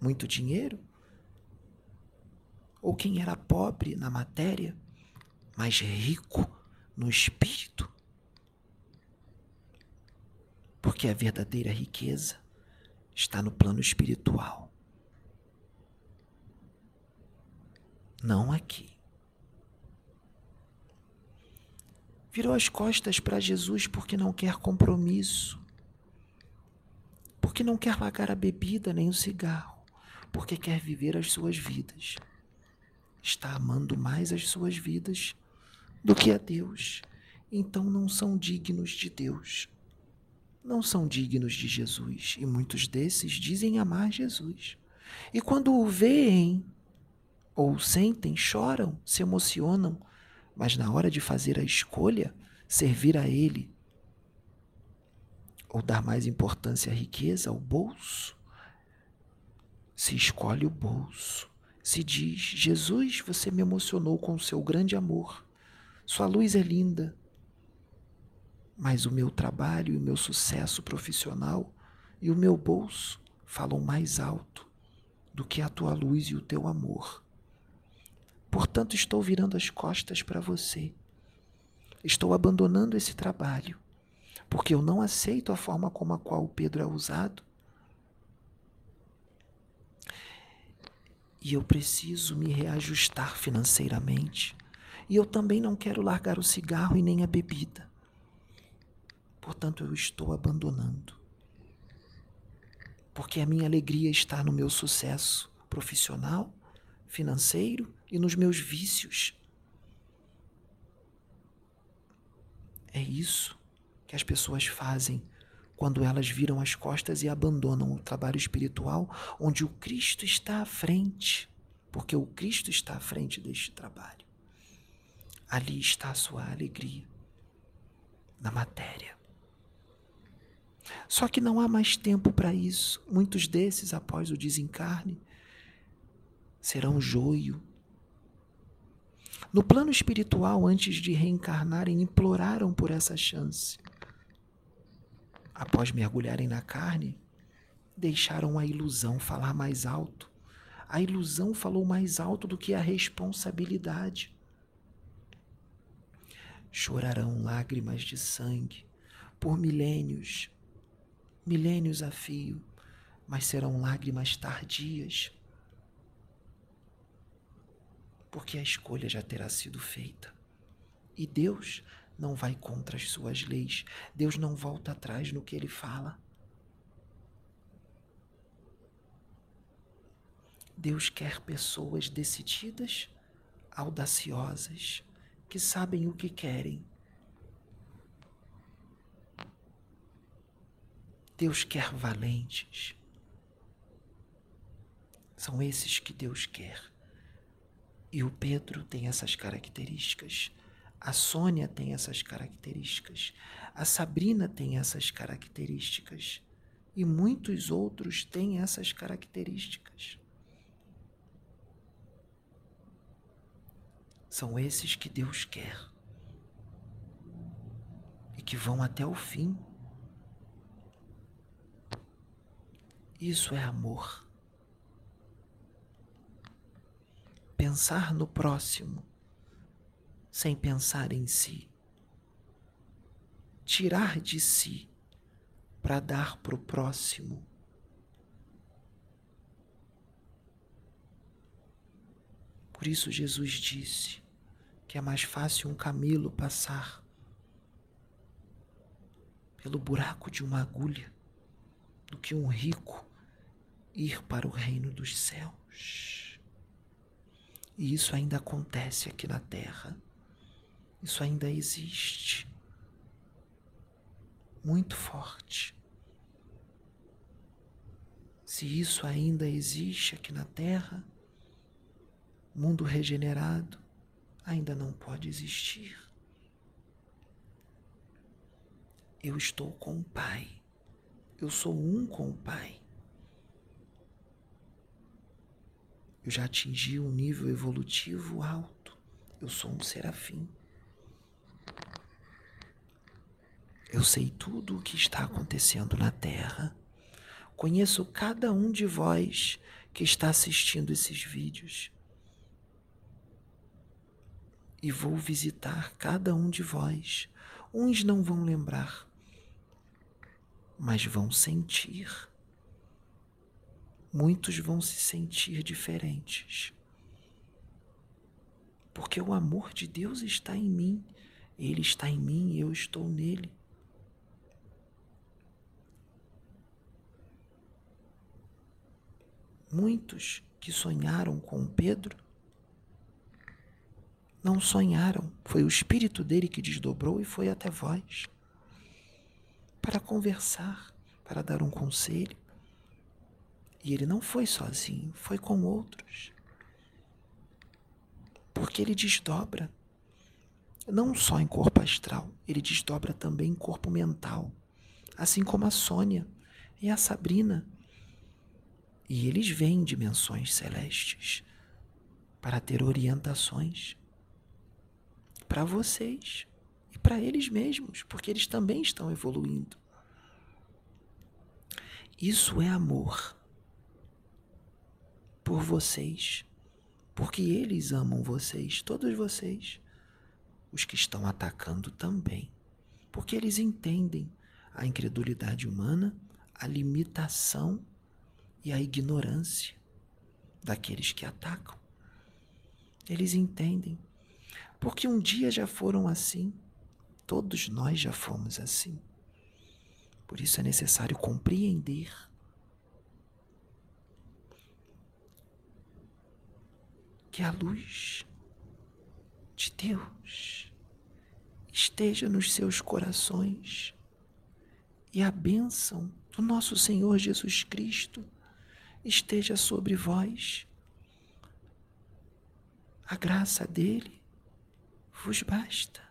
muito dinheiro? Ou quem era pobre na matéria, mas rico no espírito? Porque a verdadeira riqueza está no plano espiritual. não aqui. Virou as costas para Jesus porque não quer compromisso, porque não quer largar a bebida nem o cigarro, porque quer viver as suas vidas. Está amando mais as suas vidas do que a Deus. Então não são dignos de Deus. Não são dignos de Jesus. E muitos desses dizem amar Jesus. E quando o veem, ou sentem, choram, se emocionam, mas na hora de fazer a escolha, servir a Ele, ou dar mais importância à riqueza, ao bolso, se escolhe o bolso. Se diz: Jesus, você me emocionou com o seu grande amor. Sua luz é linda, mas o meu trabalho e o meu sucesso profissional e o meu bolso falam mais alto do que a tua luz e o teu amor. Portanto, estou virando as costas para você. Estou abandonando esse trabalho, porque eu não aceito a forma como a qual o Pedro é usado. E eu preciso me reajustar financeiramente. E eu também não quero largar o cigarro e nem a bebida. Portanto, eu estou abandonando. Porque a minha alegria está no meu sucesso profissional, financeiro e nos meus vícios. É isso que as pessoas fazem quando elas viram as costas e abandonam o trabalho espiritual, onde o Cristo está à frente, porque o Cristo está à frente deste trabalho. Ali está a sua alegria, na matéria. Só que não há mais tempo para isso. Muitos desses, após o desencarne, serão joio no plano espiritual, antes de reencarnarem, imploraram por essa chance. Após mergulharem na carne, deixaram a ilusão falar mais alto. A ilusão falou mais alto do que a responsabilidade. Chorarão lágrimas de sangue por milênios, milênios a fio, mas serão lágrimas tardias porque a escolha já terá sido feita. E Deus não vai contra as suas leis. Deus não volta atrás no que ele fala. Deus quer pessoas decididas, audaciosas, que sabem o que querem. Deus quer valentes. São esses que Deus quer. E o Pedro tem essas características. A Sônia tem essas características. A Sabrina tem essas características. E muitos outros têm essas características. São esses que Deus quer e que vão até o fim. Isso é amor. Pensar no próximo sem pensar em si. Tirar de si para dar para o próximo. Por isso Jesus disse que é mais fácil um camelo passar pelo buraco de uma agulha do que um rico ir para o reino dos céus. E isso ainda acontece aqui na terra. Isso ainda existe. Muito forte. Se isso ainda existe aqui na terra, mundo regenerado ainda não pode existir. Eu estou com o Pai. Eu sou um com o Pai. Eu já atingi um nível evolutivo alto. Eu sou um serafim. Eu sei tudo o que está acontecendo na Terra. Conheço cada um de vós que está assistindo esses vídeos e vou visitar cada um de vós. Uns não vão lembrar, mas vão sentir. Muitos vão se sentir diferentes. Porque o amor de Deus está em mim, Ele está em mim e eu estou nele. Muitos que sonharam com Pedro não sonharam. Foi o espírito dele que desdobrou e foi até vós para conversar, para dar um conselho. E ele não foi sozinho, foi com outros. Porque ele desdobra, não só em corpo astral, ele desdobra também em corpo mental. Assim como a Sônia e a Sabrina. E eles vêm dimensões celestes para ter orientações para vocês e para eles mesmos, porque eles também estão evoluindo. Isso é amor por vocês, porque eles amam vocês, todos vocês, os que estão atacando também, porque eles entendem a incredulidade humana, a limitação e a ignorância daqueles que atacam. Eles entendem porque um dia já foram assim. Todos nós já fomos assim. Por isso é necessário compreender. Que a luz de Deus esteja nos seus corações e a bênção do nosso Senhor Jesus Cristo esteja sobre vós. A graça dele vos basta.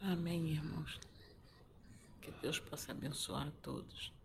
Amém, irmãos. Que Deus possa abençoar a todos.